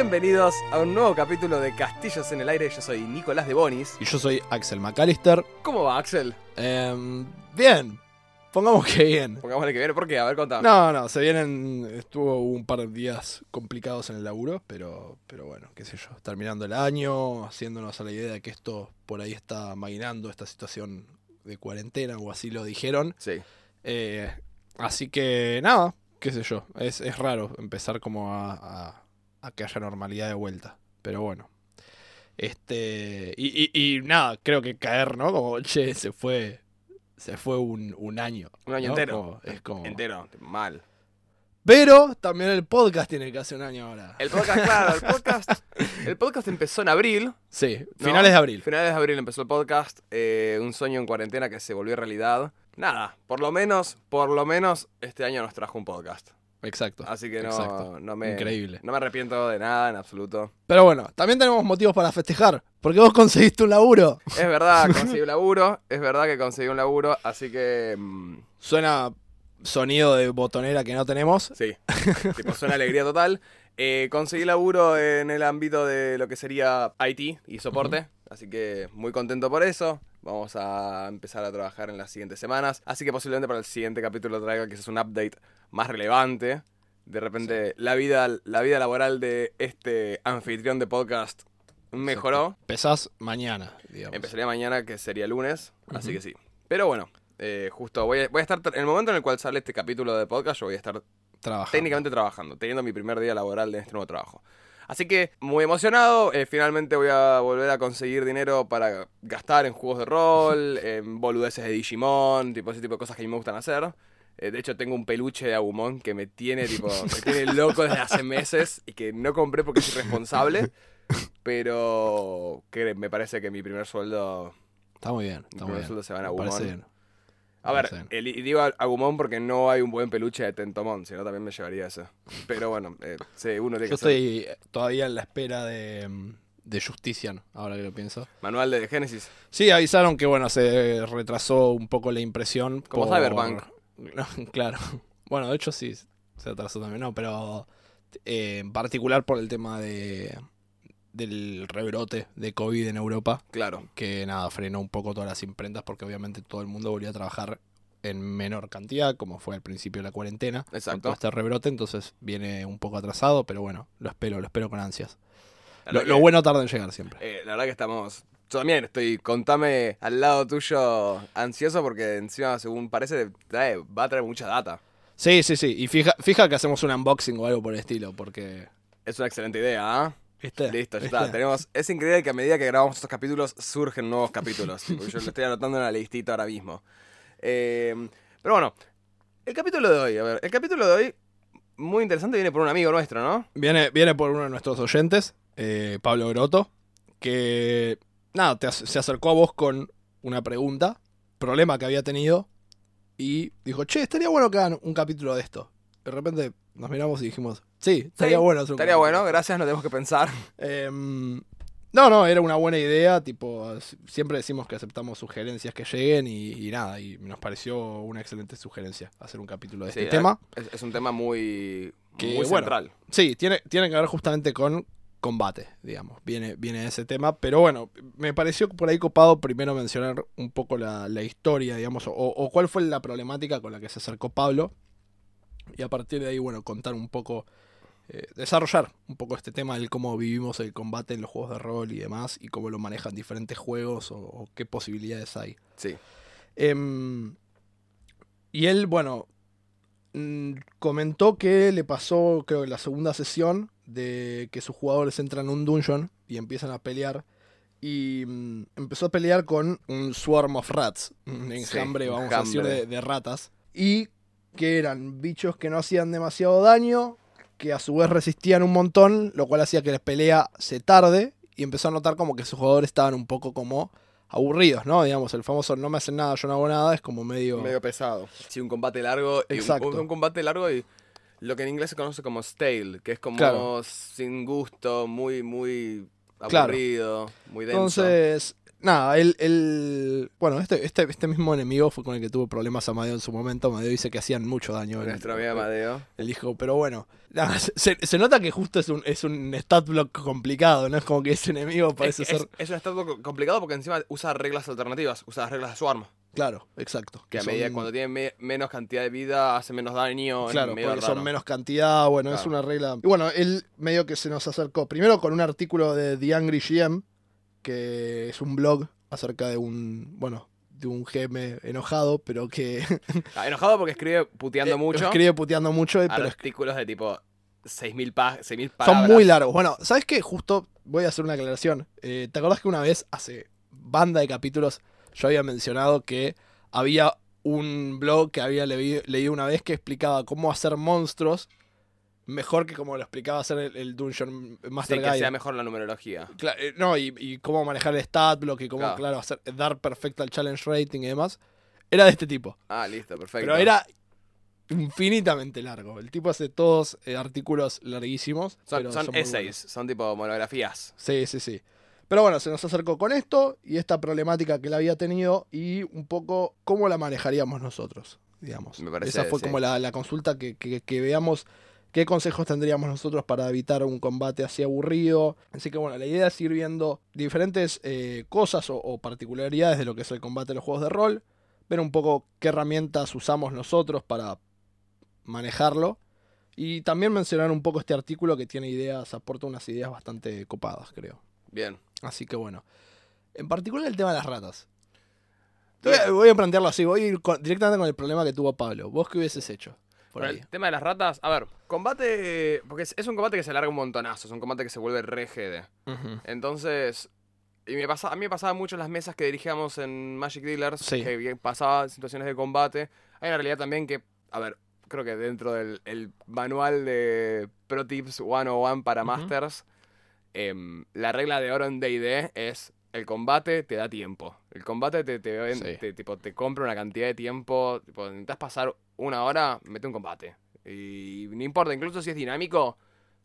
Bienvenidos a un nuevo capítulo de Castillos en el Aire. Yo soy Nicolás de Bonis. Y yo soy Axel McAllister. ¿Cómo va, Axel? Em, bien. Pongamos que bien. Pongámosle que viene. ¿Por qué? A ver, contame. No, no, se vienen. Estuvo un par de días complicados en el laburo, pero, pero bueno, qué sé yo. Terminando el año, haciéndonos a la idea de que esto por ahí está maquinando esta situación de cuarentena, o así lo dijeron. Sí. Eh, así que nada, qué sé yo. Es, es raro empezar como a, a- a que haya normalidad de vuelta. Pero bueno. Este. Y, y- y nada, creo que caer, ¿no? Como, che, se fue. Se fue un, un año. Un año ¿no? entero. Como- es como. Entero. Mal. Pero también el podcast tiene casi un año ahora. El podcast, claro, el podcast. El podcast empezó en abril. Sí, ¿no? finales de abril. Finales de abril empezó el podcast. eh, un sueño en cuarentena que se volvió realidad. Nada, por lo menos, por lo menos este año nos trajo un podcast. Exacto. Así que no, exacto. no me. Increíble. No me arrepiento de nada en absoluto. Pero bueno, también tenemos motivos para festejar. Porque vos conseguiste un laburo. Es verdad, conseguí un laburo. Es verdad que conseguí un laburo. Así que. mm, Suena sonido de botonera que no tenemos. Sí, tipo, suena alegría total. Eh, conseguí laburo en el ámbito de lo que sería IT y soporte, así que muy contento por eso. Vamos a empezar a trabajar en las siguientes semanas, así que posiblemente para el siguiente capítulo traiga quizás un update más relevante. De repente la vida la vida laboral de este anfitrión de podcast mejoró. Empezás mañana, digamos. Empezaría mañana, que sería lunes, así que sí. Pero bueno, eh, justo voy a, voy a estar, en el momento en el cual sale este capítulo de podcast, yo voy a estar Trabajando. técnicamente trabajando, teniendo mi primer día laboral de este nuevo trabajo. Así que muy emocionado, eh, finalmente voy a volver a conseguir dinero para gastar en juegos de rol, en boludeces de Digimon, tipo ese tipo de cosas que a mí me gustan hacer. Eh, de hecho tengo un peluche de Agumon que me tiene tipo me tiene loco desde hace meses y que no compré porque soy irresponsable, pero que me parece que mi primer sueldo Está muy bien. mi muy primer bien. sueldo se va parece Agumon. A ver, el- y digo Agumon porque no hay un buen peluche de Tentomon, si no también me llevaría ese. Pero bueno, eh, sí, uno tiene Yo que estoy todavía en la espera de, mm, de Justician, ahora que lo pienso. Manual de Génesis. Sí, avisaron que bueno, se retrasó un poco la impresión. Como por- Cyberpunk. No, claro. Bueno, de hecho sí, se atrasó también, no, pero eh, en particular por el tema de del rebrote de COVID en Europa, Claro. que nada, frenó un poco todas las imprentas porque obviamente todo el mundo volvió a trabajar en menor cantidad, como fue al principio de la cuarentena. Con Exacto. todo este rebrote, entonces viene un poco atrasado, pero bueno, lo espero, lo espero con ansias. Lo, bueno tarda en llegar siempre. eh, la verdad que estamos. Yo también estoy, contame al lado tuyo ansioso porque encima, según parece, trae- va a traer mucha data. Sí, sí, sí. Y fija, fija que hacemos un unboxing o algo por el estilo, porque. Es una excelente idea, ¿ah? ¿Viste? Listo, ya está. Tenemos, es increíble que a medida que grabamos estos capítulos surgen nuevos capítulos. Tipo, Yo lo estoy anotando en la listita ahora mismo. Eh, pero bueno, el capítulo de hoy, a ver, el capítulo de hoy, muy interesante, viene por un amigo nuestro, ¿no? Viene, viene por uno de nuestros oyentes, eh, Pablo Groto, que. Nada, te se acercó a vos con una pregunta, problema que había tenido, y dijo, che, estaría bueno que hagan un capítulo de esto. De repente nos miramos y dijimos, sí, estaría Sí, bueno hacer un Estaría bueno, gracias, no tenemos que pensar. Em, no, no, era una buena idea, tipo, siempre decimos que aceptamos sugerencias que lleguen y, y nada, y nos pareció una excelente sugerencia hacer un capítulo de Sí, este tema. Es, un tema muy, Que, muy bueno. Sí, tiene, tiene que ver justamente con combate, digamos, viene, viene ese tema, pero bueno, me pareció por ahí copado primero mencionar un poco la, la historia, digamos, o, o cuál fue la problemática con la que se acercó Pablo, y a partir de ahí, bueno, contar un poco, eh, desarrollar un poco este tema del cómo vivimos el combate en los juegos de rol y demás, y cómo lo manejan diferentes juegos o, o qué posibilidades hay. Sí. Em, y él, bueno, mm, comentó que le pasó, creo que la segunda sesión, de que sus jugadores entran en un dungeon y empiezan a pelear. Y mm, empezó a pelear con un swarm of rats, un enjambre, vamos a decir, de ratas. Y que eran bichos que no hacían demasiado daño, que a su vez resistían un montón, lo cual hacía que la pelea se tarde. Y empezó a notar como que sus jugadores estaban un poco como aburridos, ¿no? Digamos, el famoso no me hacen nada, yo no hago nada, es como medio... Medio pesado. Sí, un combate largo. y un- Exacto. Un, combate largo y lo que en inglés se conoce como stale, que es como Claro. sin gusto, muy, muy Claro. aburrido, muy denso. Entonces, nada, el, el- bueno, este, este, este mismo enemigo fue con el que tuvo problemas Amadeo en su momento. Amadeo dice que hacían mucho daño. Nuestro amigo Amadeo. Él dijo, pero bueno, nada, se, se nota que justo es un, es un stat block complicado, ¿no? Es como que ese enemigo parece es, ser... es, es un estado co- complicado porque encima usa reglas alternativas, usa las reglas de su arma. Claro, exacto. Que a son- medida cuando tiene me- menos cantidad de vida hace menos daño. Claro, medio porque raro. son menos cantidad, bueno, es una regla... Y bueno, él medio que se nos acercó, primero con un artículo de The Angry GM, que es un blog acerca de un, bueno, de un GM enojado, pero que Ah, enojado porque escribe puteando eh, mucho. escribe puteando mucho, eh, pero artículos de tipo 6.000 pa 6.000 palabras. son muy largos. Bueno, ¿sabes qué? Justo voy a hacer una aclaración. Eh, ¿Te acordás que una vez, hace banda de capítulos, yo había mencionado que había un blog que había leí- leído una vez que explicaba cómo hacer monstruos mejor que como lo explicaba hacer el, el Dungeon Master Sí, que Guide. sea mejor la numerología. Cla- eh, no, y, y cómo manejar el stat block y cómo, Claro. claro, hacer, dar perfecto al challenge rating y demás. Era de este tipo. Ah, listo, perfecto. Pero era infinitamente largo. El tipo hace todos eh, artículos larguísimos. Son, pero son essays, son tipo monografías. Sí, sí, sí. Pero bueno, se nos acercó con esto y esta problemática que él había tenido y un poco cómo la manejaríamos nosotros, digamos. Me parece, Esa fue sí. como la, la consulta que, que- que veamos qué consejos tendríamos nosotros para evitar un combate así aburrido. Así que bueno, la idea es ir viendo diferentes eh, cosas o, o particularidades de lo que es el combate de los juegos de rol, ver un poco qué herramientas usamos nosotros para manejarlo. Y también mencionar un poco este artículo que tiene ideas, aporta unas ideas bastante copadas, creo. Bien. Así que bueno. En particular el tema de las ratas. Voy, a, voy a plantearlo así, voy a ir con- directamente con el problema que tuvo Pablo. ¿Vos qué hubieses hecho? Por Bueno, ahí. el tema de las ratas, a ver, combate. Porque es, es un combate que se alarga un montonazo, es un combate que se vuelve re GD. Entonces. Y me pasa, a mí me pasaba mucho en las mesas que dirigíamos en Magic Dealers, Sí. que, que pasaba situaciones de combate. Hay una realidad también que, a ver, creo que dentro del el manual de Pro Tips 101 para. Masters, em, la regla de oro en D&D es el combate te da tiempo. El combate te, te, ven- Sí. te- tipo, te compra una cantidad de tiempo. Tipo, necesitas pasar una hora, mete un combate. Y no importa, incluso si es dinámico,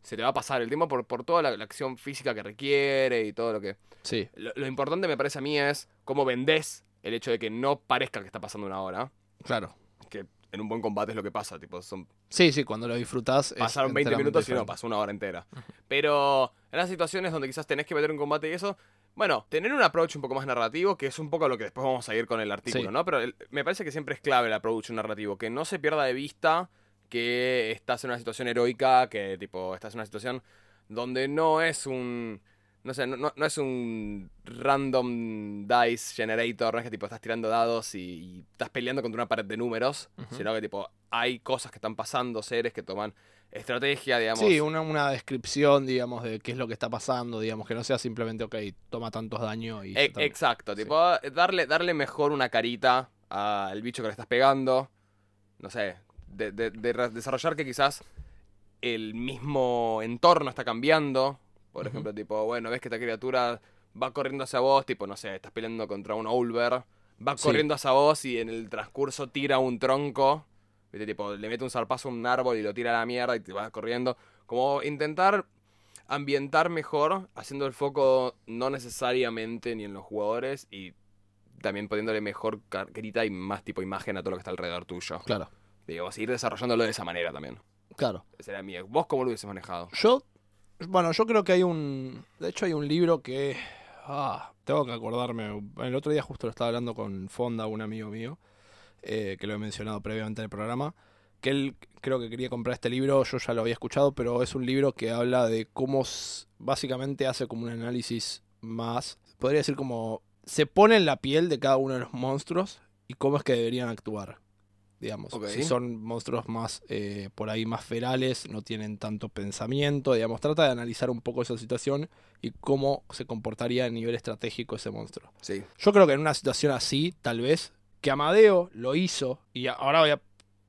se te va a pasar el tiempo por, por toda la, la acción física que requiere y todo lo que... Sí, Lo, lo importante me parece a mí es cómo vendés el hecho de que no parezca que está pasando una hora. claro. Que en un buen combate es lo que pasa. Tipo, son, Sí, sí, cuando lo disfrutás. pasaron 20 enteramente minutos y no, pasó una hora entera. Pero en las situaciones donde quizás tenés que meter un combate y eso, bueno, tener un approach un poco más narrativo, que es un poco lo que después vamos a ir con el artículo, Sí. ¿no? Pero el- me parece que siempre es clave el approach narrativo, que no se pierda de vista que estás en una situación heroica, que tipo, estás en una situación donde no es un... No sé, no, no- no es un random dice generator, no es que tipo estás tirando dados y, y estás peleando contra una pared de números, sino que tipo hay cosas que están pasando, seres que toman estrategia, digamos. Sí, una, una descripción, digamos, de qué es lo que está pasando, digamos, que no sea simplemente, ok, toma tantos daños y... E- exacto, Sí. tipo, darle, darle mejor una carita al bicho que le estás pegando. No sé, de, de- de re- desarrollar que quizás el mismo entorno está cambiando. Por ejemplo, tipo, bueno, ves que esta criatura va corriendo hacia vos, tipo, no sé, estás peleando contra un Owlbear, va Sí. corriendo hacia vos y en el transcurso tira un tronco. ¿Viste? Tipo, le mete un zarpazo a un árbol y lo tira a la mierda y te vas corriendo. Como intentar ambientar mejor, haciendo el foco no necesariamente ni en los jugadores y también poniéndole mejor carita y más tipo imagen a todo lo que está alrededor tuyo. Claro, Digamos, ir desarrollándolo de esa manera también. claro. Ese era mi. ¿Vos cómo lo hubieses manejado? Yo, bueno, yo creo que hay un, de hecho hay un libro que, ah, tengo que acordarme, el otro día justo lo estaba hablando con Fonda, un amigo mío, eh, que lo he mencionado previamente en el programa, que él creo que quería comprar este libro, yo ya lo había escuchado, pero es un libro que habla de cómo básicamente hace como un análisis más, podría decir como, se pone en la piel de cada uno de los monstruos y cómo es que deberían actuar. Digamos, si son monstruos más eh, por ahí más ferales, no tienen tanto pensamiento, digamos, trata de analizar un poco esa situación y cómo se comportaría a nivel estratégico ese monstruo. Sí. Yo creo que en una situación así, tal vez, que Amadeo lo hizo, y ahora voy a,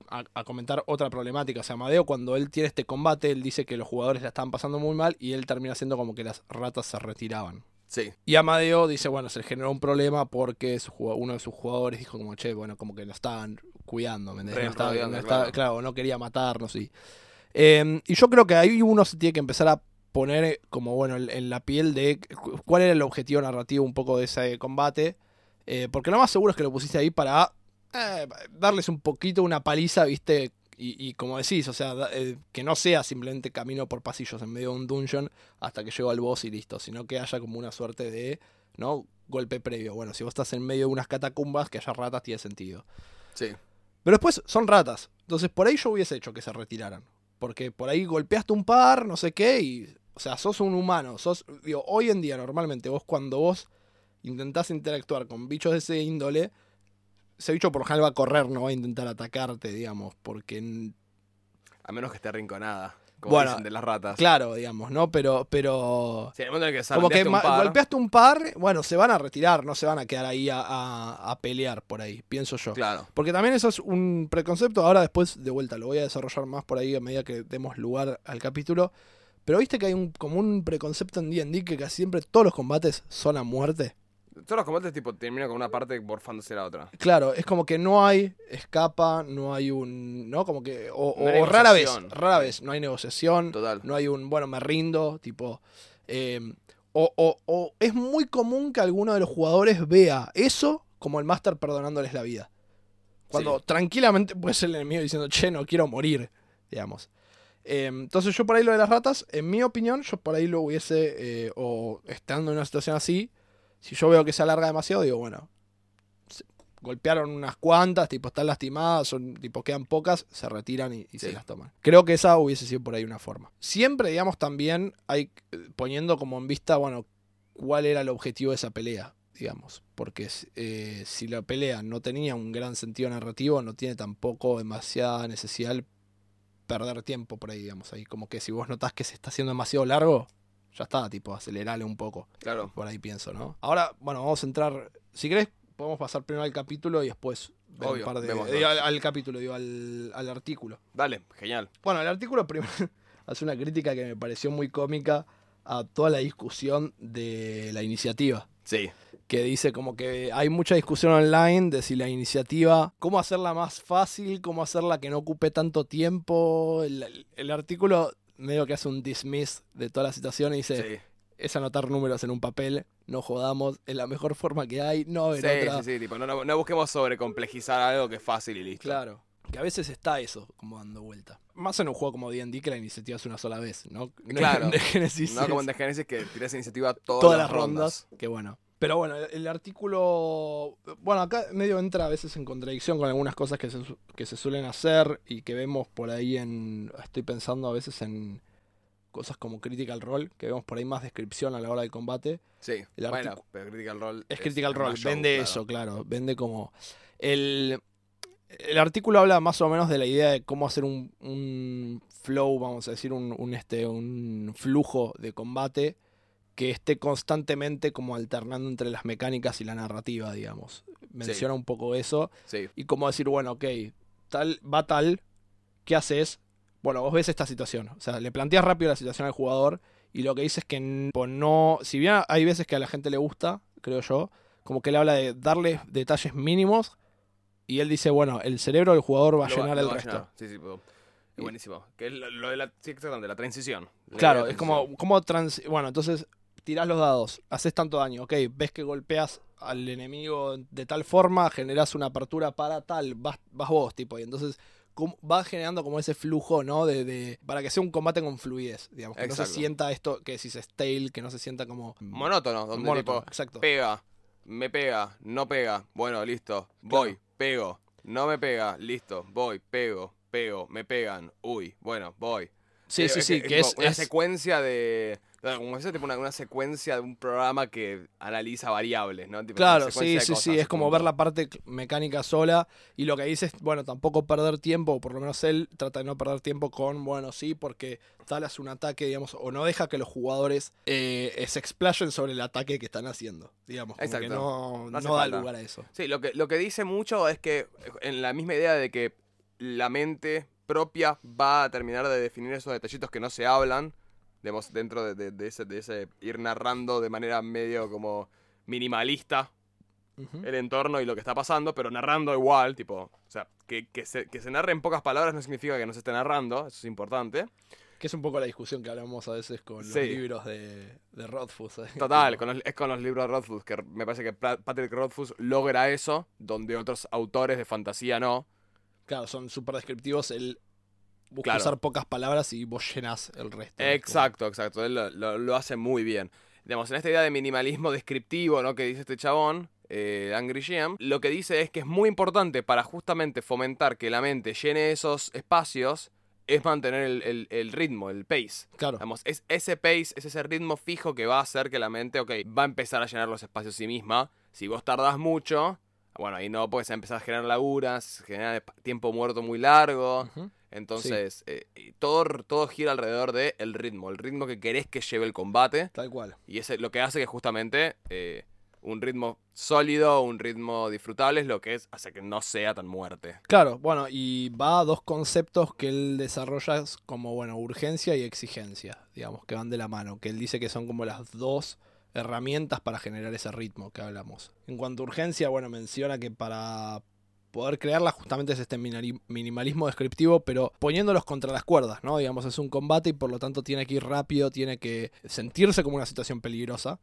a- a comentar otra problemática. O sea, Amadeo cuando él tiene este combate, él dice que los jugadores la estaban pasando muy mal y él termina haciendo como que las ratas se retiraban. Sí. Y Amadeo dice, bueno, se le generó un problema porque su uno de sus jugadores dijo como, che, bueno, como que lo estaban cuidando, ¿me entendés? Re No estaba- no estaba- claro. claro, no quería matarnos y... Eh, y yo creo que ahí uno se tiene que empezar a poner como, bueno, en, en la piel de cu- cuál era el objetivo narrativo un poco de ese combate. Eh, porque lo más seguro es que lo pusiste ahí para eh, darles un poquito una paliza, ¿viste? Y, y como decís, o sea, eh, que no sea simplemente camino por pasillos en medio de un dungeon hasta que llego al boss y listo, sino que haya como una suerte de, ¿no? Golpe previo. Bueno, si vos estás en medio de unas catacumbas, que haya ratas tiene sentido. Sí. Pero después son ratas. Entonces por ahí yo hubiese hecho que se retiraran. Porque por ahí golpeaste un par, no sé qué, y. O sea, sos un humano. Sos. Digo, hoy en día, normalmente, vos cuando vos intentás interactuar con bichos de ese índole, ese bicho por lo general va a correr, no va a intentar atacarte, digamos. Porque. A menos que esté arrinconada. Como Bueno, dicen de las ratas. Claro, digamos, ¿no? Pero. pero Sí, en el momento en el que como que un par, golpeaste un par, bueno, se van a retirar, no se van a quedar ahí a, a- a pelear por ahí, pienso yo. Claro. Porque también eso es un preconcepto. Ahora después, de vuelta, lo voy a desarrollar más por ahí a medida que demos lugar al capítulo. Pero viste que hay un, como un preconcepto en D&D que casi siempre todos los combates son a muerte. Todos los combates tipo terminan con una parte morfándose la otra. Claro, es como que no hay escapa, no hay un... ¿No? Como que... O, No hay o rara vez, rara vez, no hay negociación. Total. No hay un, bueno, me rindo, tipo... eh, o, o- o es muy común que alguno de los jugadores vea eso como el máster perdonándoles la vida. Cuando Sí. tranquilamente puede ser el enemigo diciendo, che, no quiero morir, digamos. Eh, entonces yo por ahí lo de las ratas, en mi opinión, yo por ahí lo hubiese, eh, o estando en una situación así, si yo veo que se alarga demasiado, digo, bueno, golpearon unas cuantas, tipo están lastimadas, son, tipo quedan pocas, se retiran y, y se las toman. Creo que esa hubiese sido por ahí una forma. Siempre, digamos, también hay eh, poniendo como en vista, bueno, cuál era el objetivo de esa pelea, digamos. Porque eh, si la pelea no tenía un gran sentido narrativo, no tiene tampoco demasiada necesidad perder tiempo por ahí, digamos. Ahí como que si vos notás que se está haciendo demasiado largo, ya está, tipo, acelerale un poco. Claro. Por ahí pienso, ¿no? Ahora, bueno, vamos a entrar. Si querés, podemos pasar primero al capítulo y después ver Obvio, un par de. vemos, al capítulo, digo, al, al artículo. Dale, genial. Bueno, el artículo primero hace una crítica que me pareció muy cómica a toda la discusión de la iniciativa. Sí. Que dice como que hay mucha discusión online de si la iniciativa, cómo hacerla más fácil, cómo hacerla que no ocupe tanto tiempo. El, el artículo medio que hace un dismiss de toda la situación y dice, Sí. es anotar números en un papel, no jodamos, es la mejor forma que hay, no en Sí, otra. sí, sí, tipo, no, no, no busquemos sobrecomplejizar algo que es fácil y listo. Claro. Que a veces está eso como dando vuelta. Más en un juego como D&D que la iniciativa es una sola vez, ¿no? No Claro. en The Genesis No como en The Genesis que tirás iniciativa todas, todas las rondas. Que bueno. Pero bueno, el, el artículo... Bueno, acá medio entra a veces en contradicción con algunas cosas que se, que se suelen hacer y que vemos por ahí en... Estoy pensando a veces en cosas como Critical Role, que vemos por ahí más descripción a la hora del combate. Sí. El bueno, pero Critical Role. Es Critical Role, show, vende claro. eso, claro. Vende como. El, el artículo habla más o menos de la idea de cómo hacer un, un flow, vamos a decir, un, un, este, un flujo de combate que esté constantemente como alternando entre las mecánicas y la narrativa, digamos. Menciona un poco eso. Sí. Y como decir, bueno, ok, tal, va tal, ¿qué haces? Bueno, vos ves esta situación. O sea, le planteas rápido la situación al jugador y lo que dice es que tipo, no. Si bien hay veces que a la gente le gusta, creo yo, como que le habla de darle detalles mínimos y él dice, bueno, el cerebro del jugador va a Lo llenar el va resto. llenar. Sí, sí, buenísimo. Que es lo, de la, sí, la transición. La Claro, es como, como trans... Bueno, entonces tirás los dados, haces tanto daño, ok, ves que golpeas al enemigo de tal forma, generás una apertura para tal, vas, vas vos, tipo, y entonces va generando como ese flujo, ¿no? De, de- para que sea un combate con fluidez, digamos, que no se sienta esto que decís stale, que no se sienta como... Monótono, donde monótono, tipo, exacto. pega, me pega, no pega, bueno, listo, voy, pego, no me pega, listo, voy, pego, pego, me pegan, uy, bueno, voy. Sí, sí, sí, que es... una es- secuencia de. Como ese tipo una, una secuencia de un programa que analiza variables, ¿no? Tipo, Claro, sí, sí, sí, es como ver la parte mecánica sola y lo que dice es, bueno, tampoco perder tiempo, o por lo menos él trata de no perder tiempo con, bueno, sí, porque tal es un ataque, digamos, o no deja que los jugadores eh, se explayen sobre el ataque que están haciendo, digamos, como que Exacto. no, No hace no da lugar a eso. Sí, lo que, lo que dice mucho es que en la misma idea de que la mente propia va a terminar de definir esos detallitos que no se hablan, digamos, dentro de, de- de ese, de ese ir narrando de manera medio como minimalista el entorno y lo que está pasando, pero narrando igual, tipo, o sea, que, que se, que se narre en pocas palabras no significa que no se esté narrando, eso es importante. Que es un poco la discusión que hablamos a veces con los Sí. libros de, de Rothfuss. ¿eh? Total, con los- es con los libros de Rothfuss, que me parece que Patrick Rothfuss logra eso, donde otros autores de fantasía no. Claro, son súper descriptivos. Él busca Claro. usar pocas palabras y vos llenas el resto. Exacto, exacto. Él lo, lo- lo hace muy bien. Digamos, en esta idea de minimalismo descriptivo, ¿no? Que dice este chabón, eh, Angry Jam, lo que dice es que es muy importante para justamente fomentar que la mente llene esos espacios, es mantener el, el- el ritmo, el pace. Claro. Digamos, es ese pace, es ese ritmo fijo que va a hacer que la mente, ok, va a empezar a llenar los espacios sí misma. Si vos tardás mucho, bueno, ahí no, puedes empezar a generar laguras, generar tiempo muerto muy largo. Entonces, eh, todo, todo gira alrededor del el ritmo, el ritmo que querés que lleve el combate. Tal cual. Y es lo que hace que justamente eh, un ritmo sólido, un ritmo disfrutable es lo que es, hace que no sea tan muerte. Claro, bueno, y va a dos conceptos que él desarrolla es como, bueno, urgencia y exigencia, digamos, que van de la mano, que él dice que son como las dos herramientas para generar ese ritmo que hablamos. En cuanto a urgencia, bueno, menciona que para poder crearla justamente es este minimalismo descriptivo, pero poniéndolos contra las cuerdas, ¿no? Digamos, es un combate y por lo tanto tiene que ir rápido, tiene que sentirse como una situación peligrosa,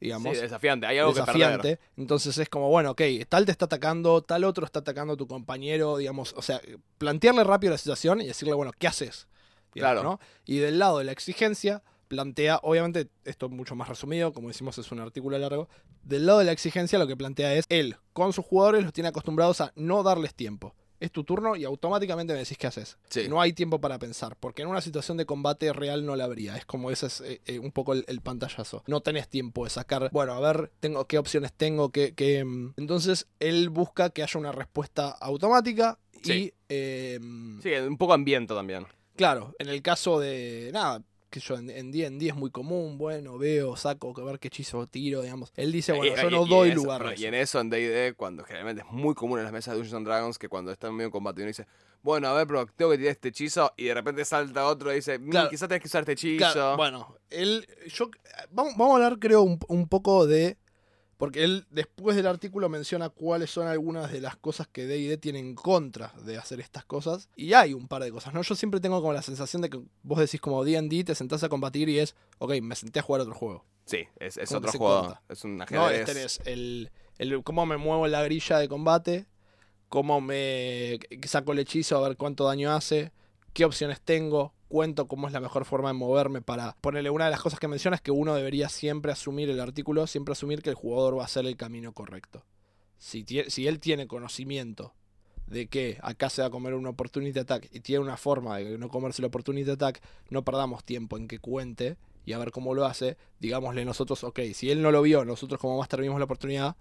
digamos Sí, desafiante, hay algo que perder. desafiante. Entonces es como, bueno, ok, tal te está atacando, tal otro está atacando a tu compañero, digamos, o sea, plantearle rápido la situación y decirle, bueno, ¿qué haces? Digamos, Claro. ¿no? Y del lado de la exigencia, plantea, obviamente, esto es mucho más resumido, como decimos, es un artículo largo. Del lado de la exigencia, lo que plantea es, él, con sus jugadores, los tiene acostumbrados a no darles tiempo. Es tu turno y automáticamente me decís qué haces. Sí. No hay tiempo para pensar, porque en una situación de combate real no la habría. Es como ese es eh, eh, un poco el, el pantallazo. No tenés tiempo de sacar, bueno, a ver, tengo qué opciones tengo, qué, qué, mm. Entonces, él busca que haya una respuesta automática y... Sí. eh, Sí, un poco ambiente también. Claro, en el caso de. Nada, que yo en en D&D es muy común, bueno, veo, saco, que ver qué hechizo tiro, digamos. Él dice, bueno, Y- yo y- no y doy eso- lugar a Y eso. en eso, en D&D, cuando generalmente es muy común en las mesas de Dungeons and Dragons, que cuando están medio en combate uno dice, bueno, a ver, pero tengo que tirar este hechizo, y de repente salta otro y dice, "Mm, Claro. quizás tenés que usar este hechizo. Claro, bueno, él. Yo, vamos, vamos a hablar, creo, un, un poco de. Porque él, después del artículo, menciona cuáles son algunas de las cosas que DD tiene en contra de hacer estas cosas. Y hay un par de cosas, ¿no? Yo siempre tengo como la sensación de que vos decís como DD, te sentás a combatir y es, ok, me senté a jugar otro juego. Sí, es, es ¿Cómo otro juego. Es un No, ajedrez. este es el, el cómo me muevo en la grilla de combate, cómo me saco el hechizo a ver cuánto daño hace, qué opciones tengo, cuento cómo es la mejor forma de moverme para ponerle una de las cosas que menciona es que uno debería siempre asumir el artículo, siempre asumir que el jugador va a hacer el camino correcto. Si, si él tiene conocimiento de que acá se va a comer un opportunity attack y tiene una forma de no comerse el opportunity attack, no perdamos tiempo en que cuente y a ver cómo lo hace. Digámosle nosotros, ok, si él no lo vio, nosotros como master vimos la oportunidad,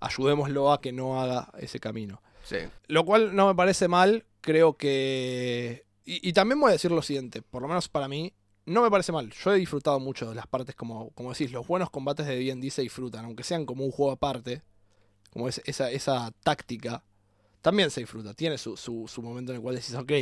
ayudémoslo a que no haga ese camino. Sí. Lo cual no me parece mal, creo que... Y, y también voy a decir lo siguiente, por lo menos para mí, no me parece mal. Yo he disfrutado mucho de las partes, como, como decís, los buenos combates de D&D se disfrutan, aunque sean como un juego aparte, como es, esa, esa táctica, también se disfruta. Tiene su, su, su momento en el cual decís, ok,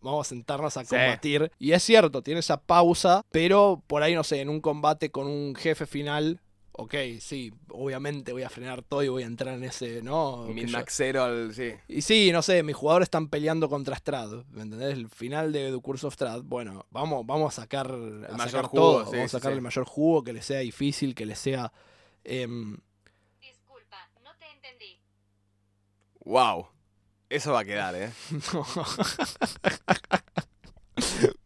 vamos a sentarnos a Sí. combatir. Y es cierto, tiene esa pausa, pero por ahí, no sé, en un combate con un jefe final... Ok, sí, obviamente voy a frenar todo y voy a entrar en ese, ¿no? Yo- maxero al. Sí. y sí, no sé, mis jugadores están peleando contra Strad, ¿me entendés? El final de The Curse of Strad, bueno, vamos, vamos a sacar, a mayor sacar jugo, todo, sí, vamos a sacar sí. el mayor jugo, que le sea difícil, que le sea... em, Disculpa, no te entendí. Wow. Eso va a quedar, ¿eh?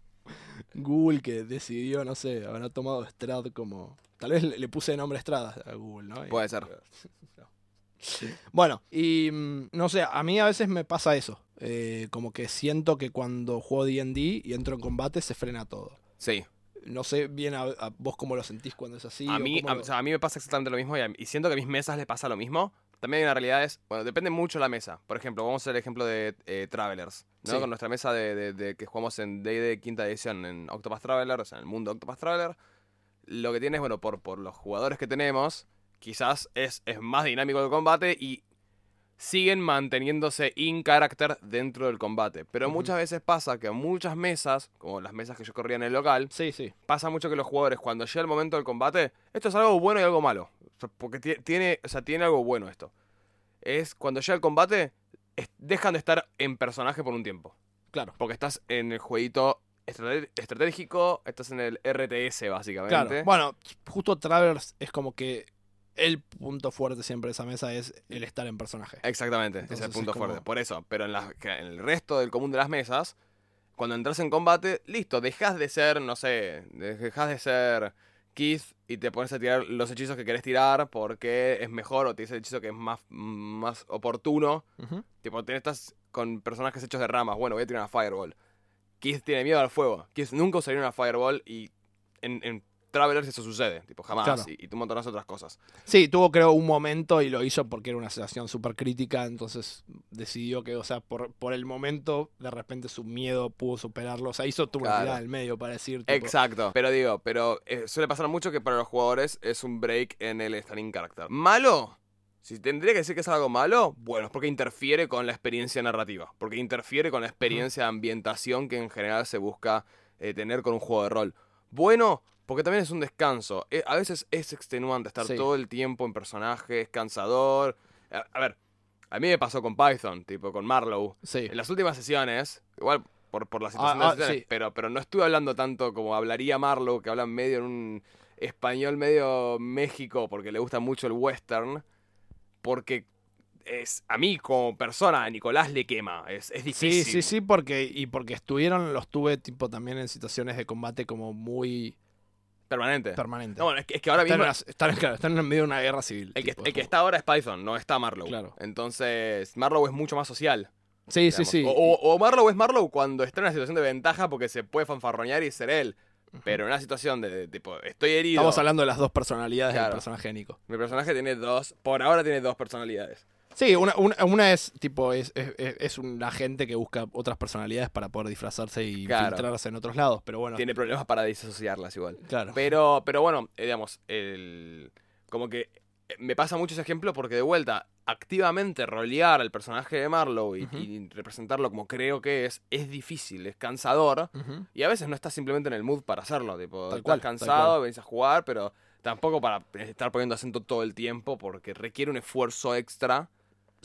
Google que decidió, no sé, habrá tomado Strad como... Tal vez le puse de nombre Strad a Google, ¿no? Y- Puede ser. No. Bueno, y mm, no sé, a mí a veces me pasa eso. eh, como que siento que cuando juego D&D y entro en combate se frena todo. Sí. No sé bien a, a vos cómo lo sentís cuando es así. a, mí, cómo a, lo- o sea, a mí me pasa exactamente lo mismo y, a- y siento que a mis mesas les pasa lo mismo. También hay una realidad es, bueno, depende mucho la mesa. Por ejemplo, vamos a hacer el ejemplo de eh, Travelers, ¿no? Sí. Con nuestra mesa de, de- de que jugamos en D&D quinta edición en Octopath Traveler, o sea, en el mundo Octopath Traveler. Lo que tiene es, bueno, por, por los jugadores que tenemos, quizás es, es más dinámico el combate y siguen manteniéndose in character dentro del combate. Pero muchas veces pasa que muchas mesas, como las mesas que yo corría en el local, Sí, sí. pasa mucho que los jugadores cuando llega el momento del combate, esto es algo bueno y algo malo. Porque ti- tiene, o sea, tiene algo bueno esto. Es cuando llega el combate, es- dejan de estar en personaje por un tiempo. Claro. Porque estás en el jueguito estratégico, estás en el RTS básicamente. Claro. Bueno, justo Travelers es como que el punto fuerte siempre de esa mesa es el estar en personaje. Exactamente, es el punto es como- fuerte. Por eso, pero en, en el resto del común de las mesas, cuando entras en combate, listo, dejas de ser, no sé, dejas de ser Keith y te pones a tirar los hechizos que querés tirar porque es mejor o te dice el hechizo que es más, más oportuno. Ujú. Tipo, tenés- estás con personajes hechos de ramas. Bueno, voy a tirar una Fireball. Keith tiene miedo al fuego. Keith nunca usaría una Fireball y en, en Travelers eso sucede. Tipo, jamás. Claro. Y, y tú montonas otras cosas. Sí, tuvo creo un momento y lo hizo porque era una situación súper crítica, entonces decidió que, o sea, por, por el momento, de repente su miedo pudo superarlo. O sea, hizo tu Claro. tirada del medio para decir. tipo, Exacto. Pero digo, pero eh, suele pasar mucho que para los jugadores es un break en el standing character. ¿Malo? Si tendría que decir que es algo malo, bueno, es porque interfiere con la experiencia narrativa. Porque interfiere con la experiencia de ambientación que en general se busca eh, tener con un juego de rol. Bueno, porque también es un descanso. Eh, a veces es extenuante estar Sí. todo el tiempo en personaje, es cansador. A, a ver, a mí me pasó con Python, tipo con Marlowe. Sí. En las últimas sesiones, igual por, por la situación Ah, de las ah, sesiones, sí. pero, pero no estuve hablando tanto como hablaría Marlowe, que habla medio en un español medio México, porque le gusta mucho el western, porque es a mí como persona, a Nicolás le quema, es, es Sí, difícil. sí, sí, porque, y porque estuvieron, los tuve tipo también en situaciones de combate como muy Permanente. permanentes. No, bueno, es que, es que ahora están, mismo en una- están- claro, están en medio de una guerra civil. el que, tipo, el que es está ahora es Python, no está Marlowe. Claro. Entonces, Marlowe es mucho más social. Sí, sí, digamos. sí. O, o- o Marlowe es Marlowe cuando está en una situación de ventaja porque se puede fanfarroñar y ser él. Pero en una situación de, de tipo, estoy herido. Estamos hablando de las dos personalidades del personaje de Nico. Mi personaje tiene dos, por ahora tiene dos personalidades. Sí, una, una, una es tipo, es, es, es- un agente que busca otras personalidades para poder disfrazarse y Claro. filtrarse en otros lados, pero bueno. Tiene problemas para disociarlas igual. Claro. Pero, pero bueno, eh, digamos, el, como que eh, me pasa mucho ese ejemplo porque de vuelta, activamente rolear al personaje de Marlowe y, Ujú. y representarlo como creo que es, es difícil, es cansador. Ujú. Y a veces no estás simplemente en el mood para hacerlo. Tipo, Tal estás cual, tal cansado, cual. venís a jugar, pero tampoco para estar poniendo acento todo el tiempo porque requiere un esfuerzo extra.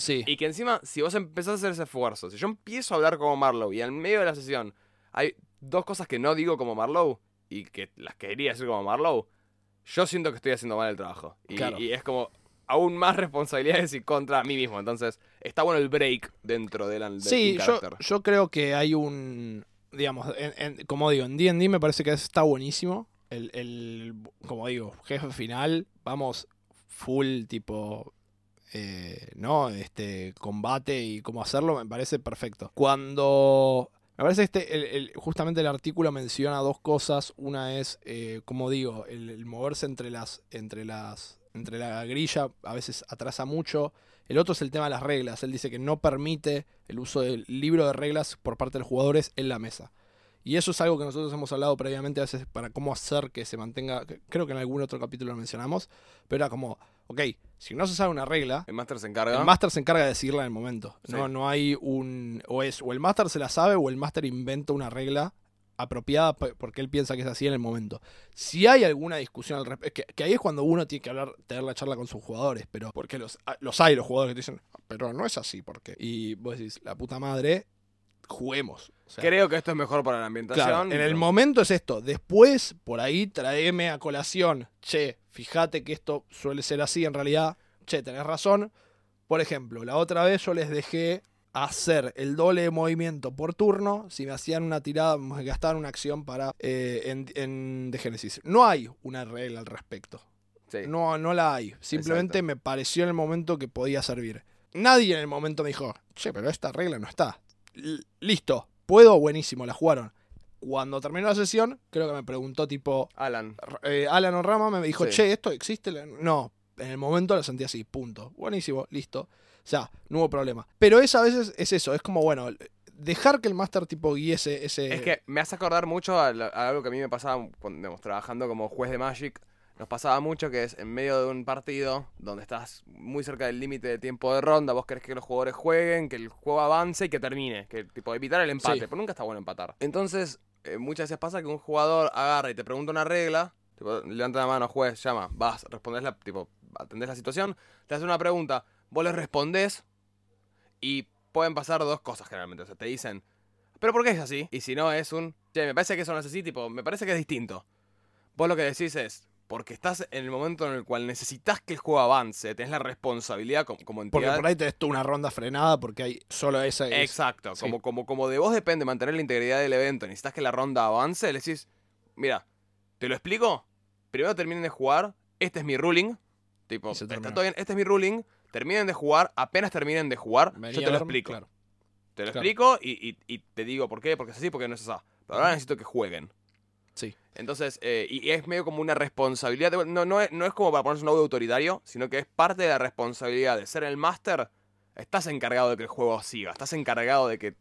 Sí. Y que encima, si vos empezás a hacer ese esfuerzo, si yo empiezo a hablar como Marlowe y en medio de la sesión hay dos cosas que no digo como Marlowe y que las quería decir como Marlowe, yo siento que estoy haciendo mal el trabajo. Y, Claro. y es como aún más responsabilidades y contra mí mismo. Entonces, está bueno el break dentro del, del Sí, yo, yo creo que hay un. Digamos, en- en- como digo, en DD me parece que está buenísimo. El, el- como digo, jefe final, vamos full tipo. Eh, ¿No? Este combate y cómo hacerlo, me parece perfecto. Cuando. Me parece este, justamente el artículo menciona dos cosas. Una es, eh, como digo, el, el moverse entre las, entre las, entre la grilla a veces atrasa mucho. El otro es el tema de las reglas. Él dice que no permite el uso del libro de reglas por parte de los jugadores en la mesa. Y eso es algo que nosotros hemos hablado previamente a veces para cómo hacer que se mantenga. Creo que en algún otro capítulo lo mencionamos. Pero era como, ok, si no se sabe una regla, El Master se encarga. el máster se encarga de decirla en el momento. Sí. No, no hay un. O es, o el máster se la sabe, o el máster inventa una regla apropiada porque él piensa que es así en el momento. Si hay alguna discusión al respecto, que, que ahí es cuando uno tiene que hablar, tener la charla con sus jugadores, pero porque los, ah, los hay los jugadores que te dicen, pero no es así, porque. Y vos decís, la puta madre, juguemos. O sea, Creo que esto es mejor para la ambientación. Claro, en el momento es esto. Después, por ahí, traeme a colación. Che, fíjate que esto suele ser así en realidad. Che, tenés razón. Por ejemplo, la otra vez yo les dejé hacer el doble de movimiento por turno si me hacían una tirada, me gastaban una acción para eh, en, en The Genesis. No hay una regla al respecto. Sí. No, no la hay. Simplemente Exacto. me pareció en el momento que podía servir. Nadie en el momento me dijo, che, pero esta regla no está. Listo, puedo, buenísimo, la jugaron. Cuando terminó la sesión, creo que me preguntó tipo, Alan. eh, Alan o Rama me dijo, Sí. che, ¿esto existe? No, en el momento lo sentí así, punto. Buenísimo, listo. O sea, no hubo problema. Pero eso a veces es eso, es como, bueno, dejar que el máster tipo guíe ese... ese Es que me hace acordar mucho a, la- a algo que a mí me pasaba cuando digamos, trabajando como juez de Magic. Nos pasaba mucho que es en medio de un partido donde estás muy cerca del límite de tiempo de ronda, vos querés que los jugadores jueguen, que el juego avance y que termine, que tipo evitar el empate, Sí. pero nunca está bueno empatar. Entonces, eh, muchas veces pasa que un jugador agarra y te pregunta una regla, tipo, levanta la mano, juez, llama, vas, respondés la, tipo, atendés la situación, te hace una pregunta, vos le respondés y pueden pasar dos cosas generalmente. O sea, te dicen, Pero ¿por qué es así? Y si no es un, che, me parece que eso no es así, tipo, me parece que es distinto. Vos lo que decís es, porque estás en el momento en el cual necesitas que el juego avance, tenés la responsabilidad como, como Porque entidad. por ahí tenés tú una ronda frenada porque hay solo esa. es- Exacto, sí. como, como, como de vos depende mantener la integridad del evento, necesitas que la ronda avance, le decís, mira, ¿te lo explico? Primero terminen de jugar, este es mi ruling, tipo, está todo bien, este es mi ruling, terminen de jugar, apenas terminen de jugar, yo te lo explico. claro. Te lo Claro. explico y, y- y te digo por qué, porque es así, porque no es así. Pero ahora necesito que jueguen. Sí. Entonces, eh, y es medio como una responsabilidad. de- no, no, es, no es como para ponerse un audio autoritario, sino que es parte de la responsabilidad de ser el máster. Estás encargado de que el juego siga, estás encargado de que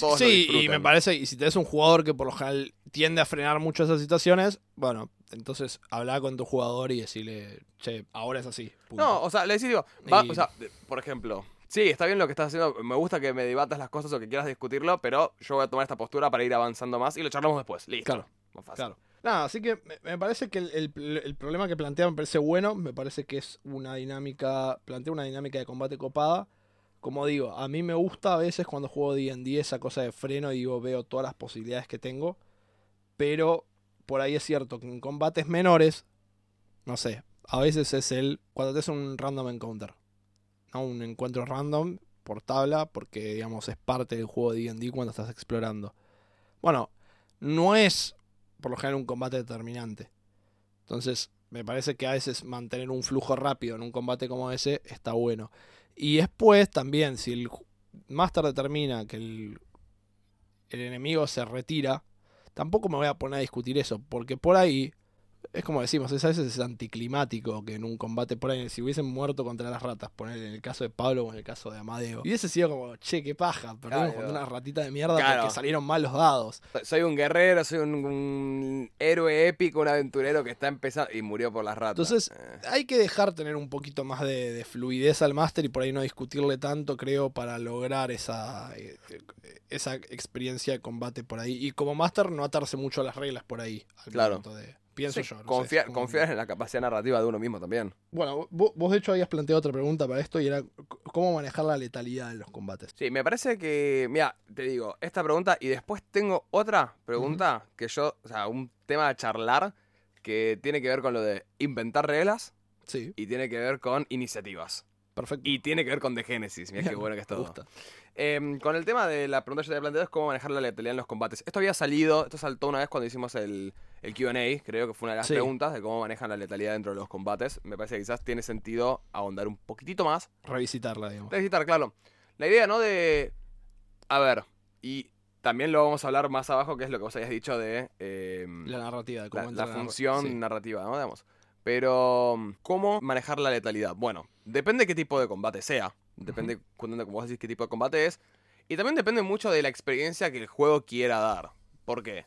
todos lo Sí, y disfruten. me parece, y si tenés un jugador que por lo general tiende a frenar mucho esas situaciones, bueno, entonces habla con tu jugador y decirle, che, ahora es así. punto. No, o sea, le decís, digo, va- Y- o sea, por ejemplo, sí, está bien lo que estás haciendo, me gusta que me debatas las cosas o que quieras discutirlo, pero yo voy a tomar esta postura para ir avanzando más y lo charlamos después. Listo. Claro, Claro. Nada, así que me, parece que el, el- problema que plantea me parece bueno, me parece que es una dinámica, plantea una dinámica de combate copada. Como digo, a mí me gusta a veces cuando juego D&D esa cosa de freno y digo, veo todas las posibilidades que tengo, pero por ahí es cierto que en combates menores, no sé, a veces es el, cuando te es un random encounter, ¿no? Un encuentro random por tabla, porque digamos es parte del juego D&D cuando estás explorando. Bueno, no es por lo general un combate determinante. Entonces, me parece que a veces mantener un flujo rápido en un combate como ese está bueno. Y después también, si el Master determina que el, el enemigo se retira, tampoco me voy a poner a discutir eso, porque por ahí, es como decimos, es a veces es anticlimático que en un combate por ahí, si hubiesen muerto contra las ratas, poner en el caso de Pablo o en el caso de Amadeo, y hubiese sido como, che, qué paja, perdimos Claro. contra una ratita de mierda Claro. porque salieron mal los dados. Soy un guerrero, soy un, un héroe épico, un aventurero que está empezando y murió por las ratas. Entonces, Eh, hay que dejar tener un poquito más de, de fluidez al máster y por ahí no discutirle tanto, creo, para lograr esa, eh, esa experiencia de combate por ahí. Y como máster, no atarse mucho a las reglas por ahí. al Claro. momento de- pienso sí, yo. no confiar, como- confiar en la capacidad narrativa de uno mismo también. Bueno, vos, vos de hecho habías planteado otra pregunta para esto y era cómo manejar la letalidad en los combates. Sí, me parece que, mira, te digo, esta pregunta y después tengo otra pregunta que yo, o sea, un tema a charlar que tiene que ver con lo de inventar reglas Sí, y tiene que ver con iniciativas. Perfecto. Y tiene que ver con The Genesis, mira qué bueno que es me gusta. Em, con el tema de la pregunta que yo te había planteado es cómo manejar la letalidad en los combates. Esto había salido, esto saltó una vez cuando hicimos el, el QA, creo que fue una de las Sí. preguntas de cómo manejan la letalidad dentro de los combates. Me parece que quizás tiene sentido ahondar un poquitito más. Revisitarla, digamos. Necesitar, claro. La idea, ¿no? De. A ver, y también lo vamos a hablar más abajo, que es lo que vos habías dicho de. em, La narrativa, de cómo la, la función sí. narrativa, ¿no? Digamos. Pero, ¿cómo manejar la letalidad? Bueno, depende qué tipo de combate sea. Depende, cuando, como vos decís, qué tipo de combate es. Y también depende mucho de la experiencia que el juego quiera dar. ¿Por qué?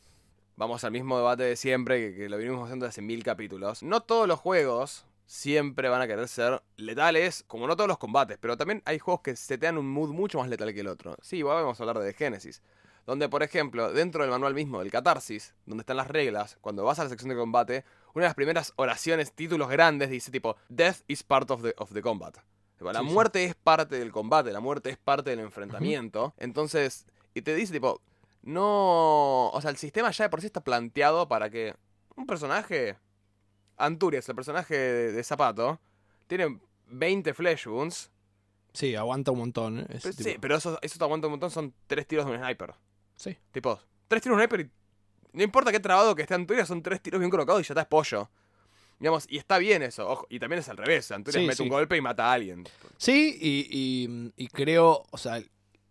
Vamos al mismo debate de siempre, que, que lo venimos haciendo hace mil capítulos. No todos los juegos siempre van a querer ser letales, como no todos los combates, pero también hay juegos que se te dan un mood mucho más letal que el otro. Sí, vamos a hablar de Genesis. Donde, por ejemplo, dentro del manual mismo del Catarsis, donde están las reglas, cuando vas a la sección de combate, una de las primeras oraciones, títulos grandes, dice tipo, Death is part of the, of the combat. La Sí, sí. muerte es parte del combate, la muerte es parte del enfrentamiento. Entonces, y te dice tipo, no... O sea, el sistema ya de por sí está planteado para que un personaje, Anturias, el personaje de, de Zapato, tiene 20 flesh wounds. Sí, aguanta un montón. ¿eh? Pero, Sí, pero eso, eso te aguanta un montón, son tres tiros de un sniper. Sí. Tipo, tres tiros de un sniper y no importa qué trabado que esté Anturias, son tres tiros bien colocados y ya está es pollo. Digamos, y está bien eso, ojo, y también es al revés, Anturias Sí, mete sí. un golpe y mata a alguien. Sí, y, y- y creo, o sea,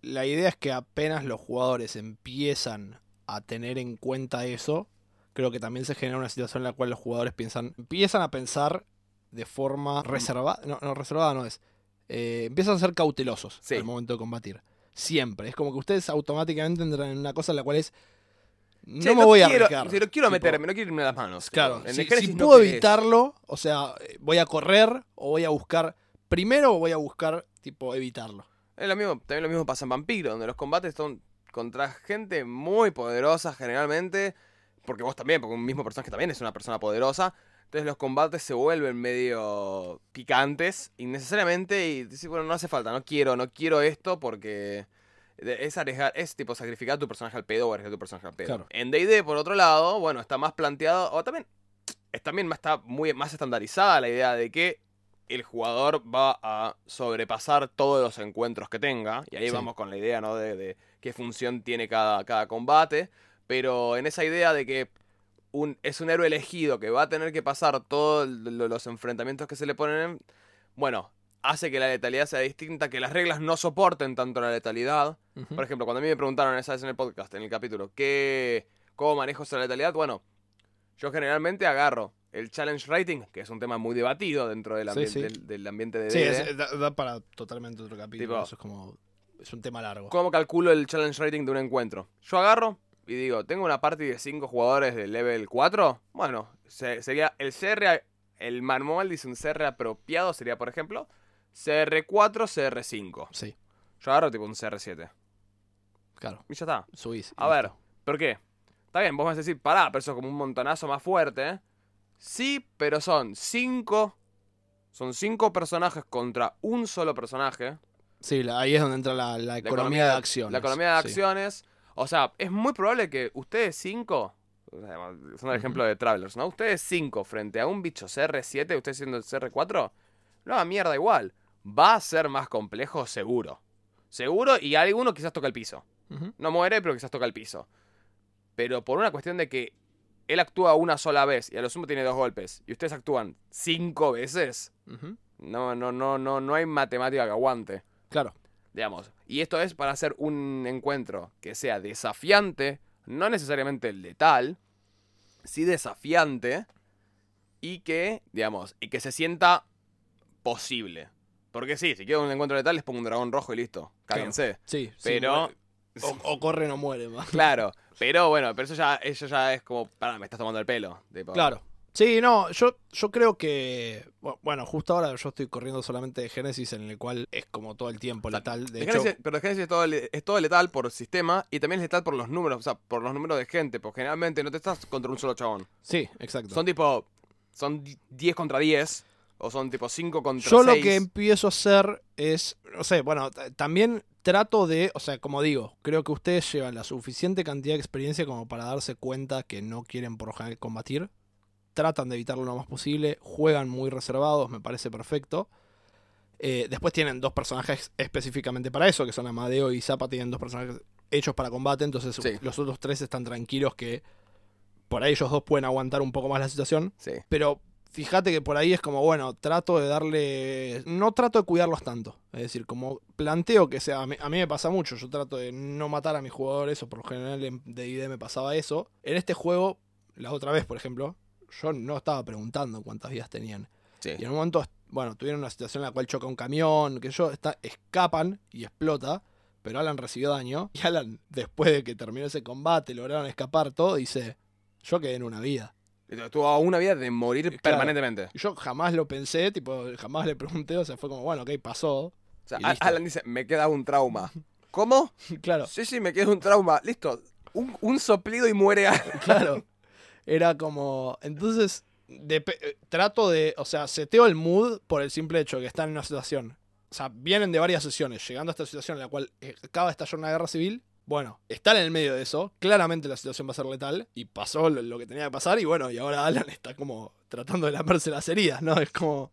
la idea es que apenas los jugadores empiezan a tener en cuenta eso, creo que también se genera una situación en la cual los jugadores piensan, empiezan a pensar de forma reservada, no, no, reservada no es, eh, empiezan a ser cautelosos Sí. al momento de combatir. Siempre, es como que ustedes automáticamente entran en una cosa en la cual es, no Che, me voy a arriesgar. si lo quiero Tipo, meterme, no quiero irme a las manos. Claro, en si, no puedo querés. evitarlo, o sea, eh, voy a correr o voy a buscar, primero voy a buscar, tipo, evitarlo. Es lo mismo, también lo mismo pasa en Vampiro, donde los combates son contra gente muy poderosa generalmente, porque vos también, porque un mismo personaje también es una persona poderosa, entonces los combates se vuelven medio picantes innecesariamente y decís, bueno, no hace falta, no quiero, no quiero esto porque es arriesgar, es tipo sacrificar a tu personaje al pedo o arriesgar a tu personaje al pedo. Claro. En D&D, por otro lado, bueno, está más planteado, o también, es también está muy más estandarizada la idea de que el jugador va a sobrepasar todos los encuentros que tenga, y ahí Sí. vamos con la idea, ¿no? De, de qué función tiene cada, cada combate, pero en esa idea de que un, es un héroe elegido que va a tener que pasar todos los enfrentamientos que se le ponen, en- bueno, hace que la letalidad sea distinta, que las reglas no soporten tanto la letalidad. Por ejemplo, cuando a mí me preguntaron esa vez en el podcast, en el capítulo, ¿qué, ¿cómo manejo esa letalidad? Bueno, yo generalmente agarro el challenge rating, que es un tema muy debatido dentro del Sí, ambiente, sí. Del, del ambiente de Sí, es- da, da para totalmente otro capítulo. Tipo- eso es como. Es un tema largo. ¿Cómo calculo el challenge rating de un encuentro? Yo agarro y digo, ¿tengo una party de 5 jugadores de level 4? Bueno, se- sería el CR, el manual dice un CR apropiado, sería por ejemplo CR4, CR5. Sí, Yo agarro tipo un CR7. claro. Y ya está. Subís. A ver, listo. ¿por qué? Está bien, vos vas a decir, pará, pero eso es como un montonazo más fuerte. ¿eh? Sí, pero son 5... Son 5 personajes contra un solo personaje. Sí, la- ahí es donde entra la, la economía, de acciones. La economía de sí. O sea, es muy probable que ustedes cinco. Son el ejemplo de Travelers, ¿no? Ustedes cinco frente a un bicho CR7, ustedes siendo el CR4, no mierda igual. Va a ser más complejo, seguro. Seguro, y alguno quizás toca el piso. No muere, pero quizás toca el piso. Pero por una cuestión de que él actúa una sola vez y a lo sumo tiene dos golpes, y ustedes actúan cinco veces, no, no, no, no, no hay matemática que aguante Claro. Digamos. Y esto es para hacer un encuentro que sea desafiante, no necesariamente letal, sí desafiante y que, digamos, y que se sienta posible. Porque sí, si quiero un encuentro letal les pongo un dragón rojo y listo, cállense. Sí, sí, Pero, muere. O, o corre o no muere más. claro, pero bueno, pero eso ya, eso ya es como, pará, me estás tomando el pelo. tipo. Claro. Sí, no, yo, yo creo que. bu- Bueno, justo ahora yo estoy corriendo solamente de Génesis, en el cual es como todo el tiempo letal. De hecho, Génesis- pero de Génesis es todo, es todo letal por sistema y también es letal por los números, o sea, por los números de gente, porque generalmente no te estás contra un solo chabón. sí, exacto. Son tipo. Son di- 10 contra 10. O son tipo 5 contra Yo 6. lo que empiezo a hacer es, no sé, bueno, también trato de, o sea, como digo, creo que ustedes llevan la suficiente cantidad de experiencia como para darse cuenta que no quieren por lo general combatir. Tratan de evitarlo lo más posible, juegan muy reservados, me parece perfecto. Eh, después tienen dos personajes específicamente para eso, que son Amadeo y Zappa, tienen dos personajes hechos para combate, entonces Sí. los otros tres están tranquilos que por ahí ellos dos pueden aguantar un poco más la situación. Sí. Pero fíjate que por ahí es como, bueno, trato de darle. No trato de cuidarlos tanto. Es decir, como planteo que sea. A mí, a mí me pasa mucho. Yo trato de no matar a mis jugadores, o por lo general en DD me pasaba eso. En este juego, la otra vez, por ejemplo, yo no estaba preguntando cuántas vidas tenían. Sí. Y en un momento, bueno, tuvieron una situación en la cual choca un camión, que yo está, escapan y explota. Pero Alan recibió daño. Y Alan, después de que terminó ese combate, lograron escapar todo, dice: Yo quedé en una vida. Estuvo a una vida de morir Claro. permanentemente. Yo jamás lo pensé, tipo, jamás le pregunté, o sea, fue como, bueno, ok, pasó. O sea. Alan dice, me queda un trauma. ¿Cómo? claro, Sí, sí, me queda un trauma. Listo. Un, un soplido y muere Alan. claro. Era como, entonces, eh, trato de, o sea, seteo el mood por el simple hecho de que están en una situación. O sea, vienen de varias sesiones, llegando a esta situación en la cual eh, acaba de estallar una guerra civil. Bueno, están en el medio de eso, claramente la situación va a ser letal, y pasó lo, lo que tenía que pasar, y bueno, y ahora Alan está como tratando de lamerse las heridas, ¿no? Es como...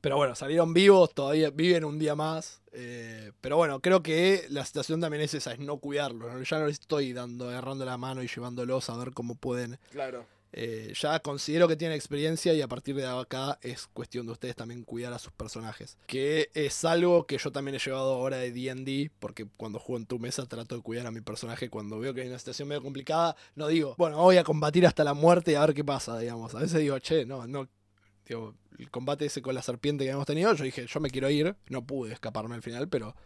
Pero bueno, salieron vivos, todavía viven un día más, eh, pero bueno, creo que la situación también es esa, es no cuidarlos, ya no les estoy dando, agarrando la mano y llevándolos a ver cómo pueden Claro. Eh, ya considero que tienen experiencia y a partir de acá es cuestión de ustedes también cuidar a sus personajes. Que es algo que yo también he llevado ahora de DD, porque cuando juego en tu mesa trato de cuidar a mi personaje. Cuando veo que hay una situación medio complicada, no digo, bueno, voy a combatir hasta la muerte y a ver qué pasa, digamos. A veces digo, che, no, no. Digo, el combate ese con la serpiente que hemos tenido, yo dije, yo me quiero ir, no pude escaparme al final, pero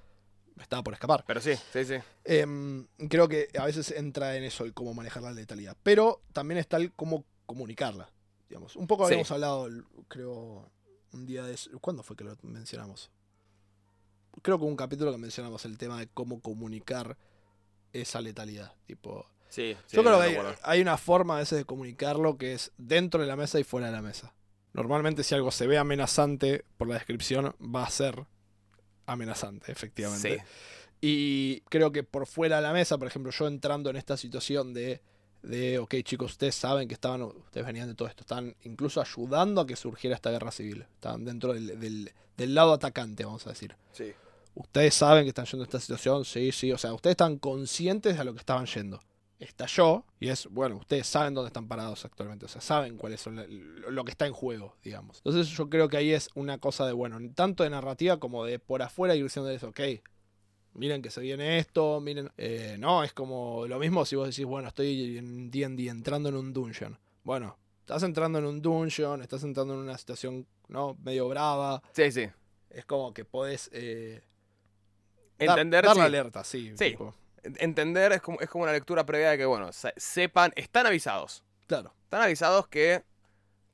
estaba por escapar. Pero sí, sí, sí. Em, creo que a veces entra en eso el cómo manejar la letalidad. Pero también está el cómo comunicarla. Digamos. Un poco Sí. habíamos hablado, creo, un día de eso. ¿Cuándo fue que lo mencionamos? Creo que hubo un capítulo que mencionamos el tema de cómo comunicar esa letalidad. Tipo. Sí, sí, Yo creo que hay, hay una forma a veces de comunicarlo que es dentro de la mesa y fuera de la mesa. Normalmente si algo se ve amenazante por la descripción, va a ser amenazante, efectivamente. Sí. Y creo que por fuera de la mesa, por ejemplo, yo entrando en esta situación de, de ok chicos, ustedes saben que estaban, ustedes venían de todo esto, están incluso ayudando a que surgiera esta guerra civil. Estaban dentro del, del- del lado atacante, vamos a decir. Sí. Ustedes saben que están yendo a esta situación, sí, sí, o sea, ustedes están conscientes de a lo que estaban yendo. Estalló, y es, bueno, ustedes saben dónde están parados actualmente, o sea, saben cuáles son la- lo que está en juego, digamos. Entonces yo creo que ahí es una cosa de, bueno, tanto de narrativa como de por afuera ir diciendo eso, ok, miren que se viene esto, miren, eh, no, es como lo mismo si vos decís, bueno, estoy en D&D entrando en un dungeon. Bueno, estás entrando en un dungeon, estás entrando en una situación, ¿no? Medio brava, Sí, sí. es como que podés... Eh, dar- Entender, dar la sí. alerta, sí. Sí. tipo, Entender es como, es como una lectura previa de que, bueno, se- sepan, están avisados. claro. Están avisados que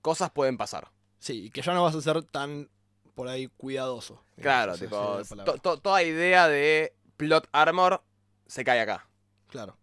cosas pueden pasar. Sí, y que ya no vas a ser tan por ahí cuidadoso. Claro, tipo, to- to- toda idea de plot armor se cae acá. Claro.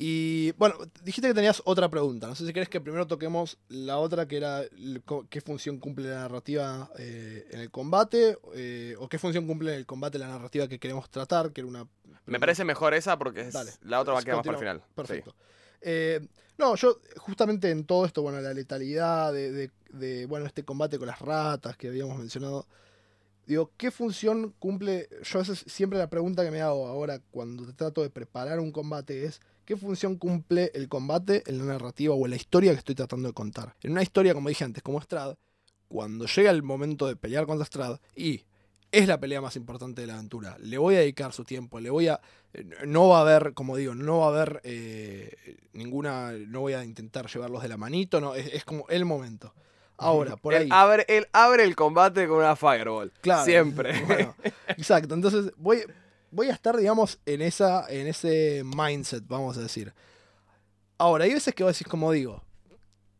Y bueno, dijiste que tenías otra pregunta. No sé si querés que primero toquemos la otra, que era el qué función cumple la narrativa eh, en el combate, eh, o qué función cumple en el combate la narrativa que queremos tratar, que era una... Me parece mejor esa porque es- Dale. la otra va a quedar más para el final. Perfecto. Eh, no, yo justamente en todo esto, bueno, la letalidad de, de- de, bueno, este combate con las ratas que habíamos mencionado, digo, ¿qué función cumple? Yo esa es siempre la pregunta que me hago ahora cuando te trato de preparar un combate es, ¿qué función cumple el combate en la narrativa o en la historia que estoy tratando de contar? En una historia, como dije antes, como Strad, cuando llega el momento de pelear contra Strad y es la pelea más importante de la aventura. Le voy a dedicar su tiempo, le voy a... eh, No va a haber, como digo, no va a haber eh, ninguna... No voy a intentar llevarlos de la manito, no, es, es como el momento. Ahora, por Él ahí... abre, él abre el combate con una fireball. Claro. Siempre. Bueno, exacto. Entonces voy, voy a estar, digamos, en, esa, en ese mindset, vamos a decir. Ahora, hay veces que vos decís, como digo,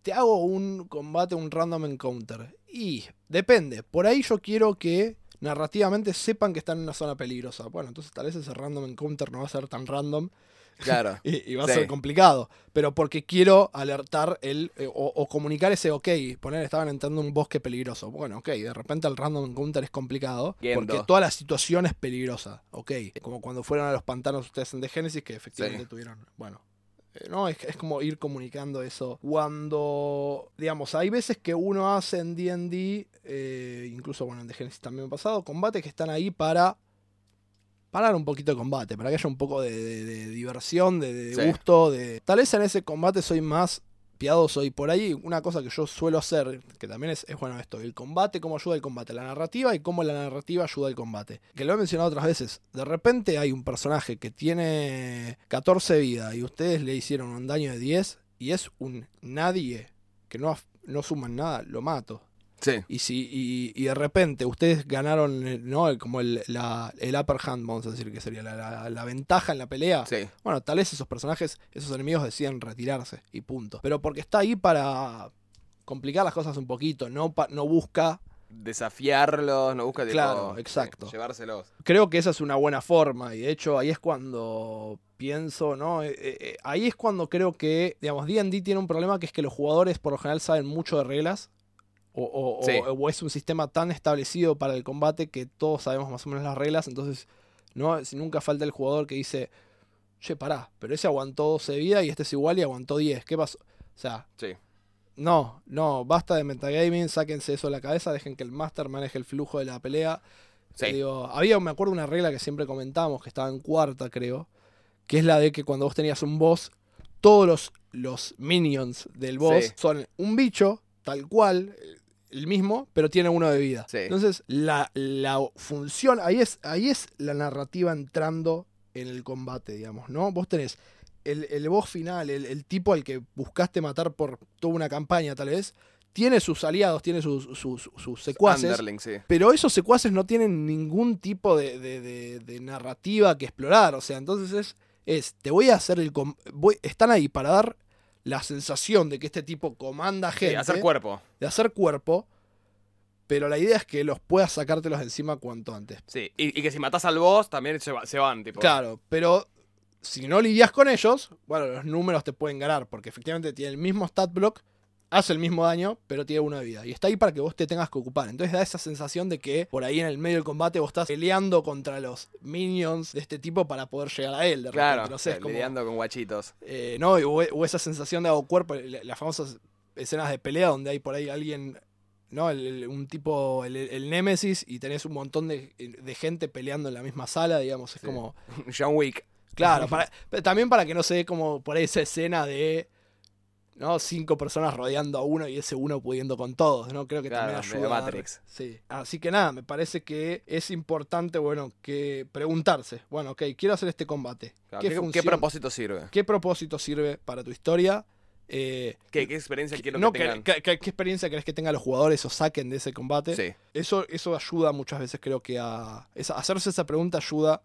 te hago un combate, un random encounter. Y depende. Por ahí yo quiero que narrativamente sepan que están en una zona peligrosa. Bueno, entonces tal vez ese random encounter no va a ser tan random Claro. y, y va a Sí. ser complicado. Pero porque quiero alertar el eh, o, o comunicar ese, ok, poner estaban entrando en un bosque peligroso. Bueno, ok, de repente el random encounter es complicado. Yendo. Porque toda la situación es peligrosa. Ok, como cuando fueron a los pantanos ustedes en The Genesis, que efectivamente Sí. tuvieron. Bueno. eh, No, es, es como ir comunicando eso. Cuando, digamos, hay veces que uno hace en D&D, eh, incluso, bueno, en The Genesis también ha pasado, combates que están ahí para parar un poquito de combate, para que haya un poco de, de- de diversión, de, de Sí. gusto, de... Tal vez en ese combate soy más piadoso y por ahí una cosa que yo suelo hacer, que también es, es bueno esto, el combate, cómo ayuda el combate, la narrativa y cómo la narrativa ayuda al combate. Que lo he mencionado otras veces, de repente hay un personaje que tiene 14 vidas y ustedes le hicieron un daño de 10 y es un nadie que no, no suman nada, lo mato. Sí. Y si y, y de repente ustedes ganaron eh, ¿no? Como el, la- el upper hand, vamos a decir que sería la, la- la ventaja en la pelea. Sí. Bueno, tal vez esos personajes, esos enemigos deciden retirarse y punto. Pero porque está ahí para complicar las cosas un poquito, no, pa- no busca. Desafiarlos, no busca Claro, sí, exacto. llevárselos. Creo que esa es una buena forma y de hecho ahí es cuando pienso, ¿no? Eh, eh, eh, ahí es cuando creo que, digamos, D&D tiene un problema que es que los jugadores por lo general saben mucho de reglas. O, o- o- Sí. o es un sistema tan establecido para el combate que todos sabemos más o menos las reglas. Entonces, no si nunca falta el jugador que dice, che, pará, pero ese aguantó 12 de vida y este es igual y aguantó 10. ¿Qué pasó? O sea, Sí. no, no, basta de metagaming, sáquense eso de la cabeza, dejen que el master maneje el flujo de la pelea. Sí. Digo, había, me acuerdo, una regla que siempre comentamos, que estaba en cuarta, creo, que es la de que cuando vos tenías un boss, todos los, los minions del boss Sí. son un bicho, tal cual, el mismo, pero tiene uno de vida. Sí. Entonces, la, la función, ahí es, ahí es la narrativa entrando en el combate, digamos, ¿no? Vos tenés el, el boss final, el, el tipo al que buscaste matar por toda una campaña, tal vez, tiene sus aliados, tiene sus, sus, sus secuaces. Sí. Pero esos secuaces no tienen ningún tipo de, de- de- de narrativa que explorar. O sea, entonces es, es te voy a hacer el... voy- están ahí para dar la sensación de que este tipo comanda gente. hacer cuerpo. de hacer cuerpo. Pero la idea es que los puedas sacártelos de encima cuanto antes. Sí. Y, y que si matas al boss, también se, va- se van, tipo. Claro, pero si no lidias con ellos, bueno, los números te pueden ganar. Porque efectivamente tiene el mismo stat block hace el mismo daño, pero tiene uno de vida. Y está ahí para que vos te tengas que ocupar. Entonces da esa sensación de que por ahí en el medio del combate vos estás peleando contra los minions de este tipo para poder llegar a él. De repente, Claro, no sé, es como, lidiando con guachitos. eh, ¿no? O, o esa sensación de hago cuerpo, la- las famosas escenas de pelea donde hay por ahí alguien, ¿no? El- el- un tipo, el, el Némesis, y tenés un montón de, de gente peleando en la misma sala, digamos. Es Sí. como. John Wick. Claro, para- pero también para que no se dé como por ahí esa escena de. ¿No? Cinco personas rodeando a uno y ese uno pudiendo con todos, ¿no? Creo que Claro, también ayuda. Matrix. Sí. Así que nada, me parece que es importante, bueno, que preguntarse, bueno, ok, quiero hacer este combate. Claro, ¿Qué, ¿Qué, qué función- propósito sirve? ¿Qué propósito sirve para tu historia? Eh, ¿Qué, qué experiencia quiero no, que tengan? ¿Qué experiencia querés que tengan los jugadores o saquen de ese combate? Sí, Eso, eso ayuda muchas veces, creo que a. esa- hacerse esa pregunta ayuda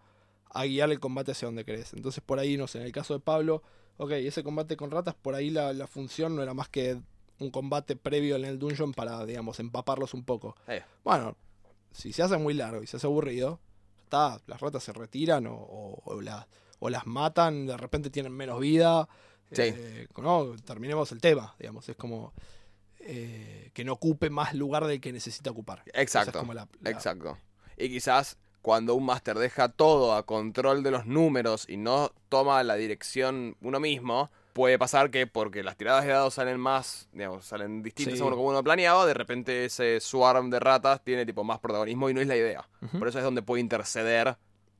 a guiar el combate hacia donde querés. Entonces, por ahí, no sé, en el caso de Pablo, ok, ese combate con ratas, por ahí la, la función no era más que un combate previo en el dungeon para, digamos, empaparlos un poco. Bueno, si se hace muy largo y se hace aburrido, está, las ratas se retiran o, o- o la- o las matan, de repente tienen menos vida. Sí. eh, no, terminemos el tema, digamos, es como eh, que no ocupe más lugar del que necesita ocupar. Esa es exacto. como la- la- Exacto. Y quizás cuando un máster deja todo a control de los números y no toma la dirección uno mismo, puede pasar que porque las tiradas de dados salen más, digamos, salen distintas Sí. según como uno planeaba, de repente ese swarm de ratas tiene tipo más protagonismo y no es la idea. Por eso es donde puede interceder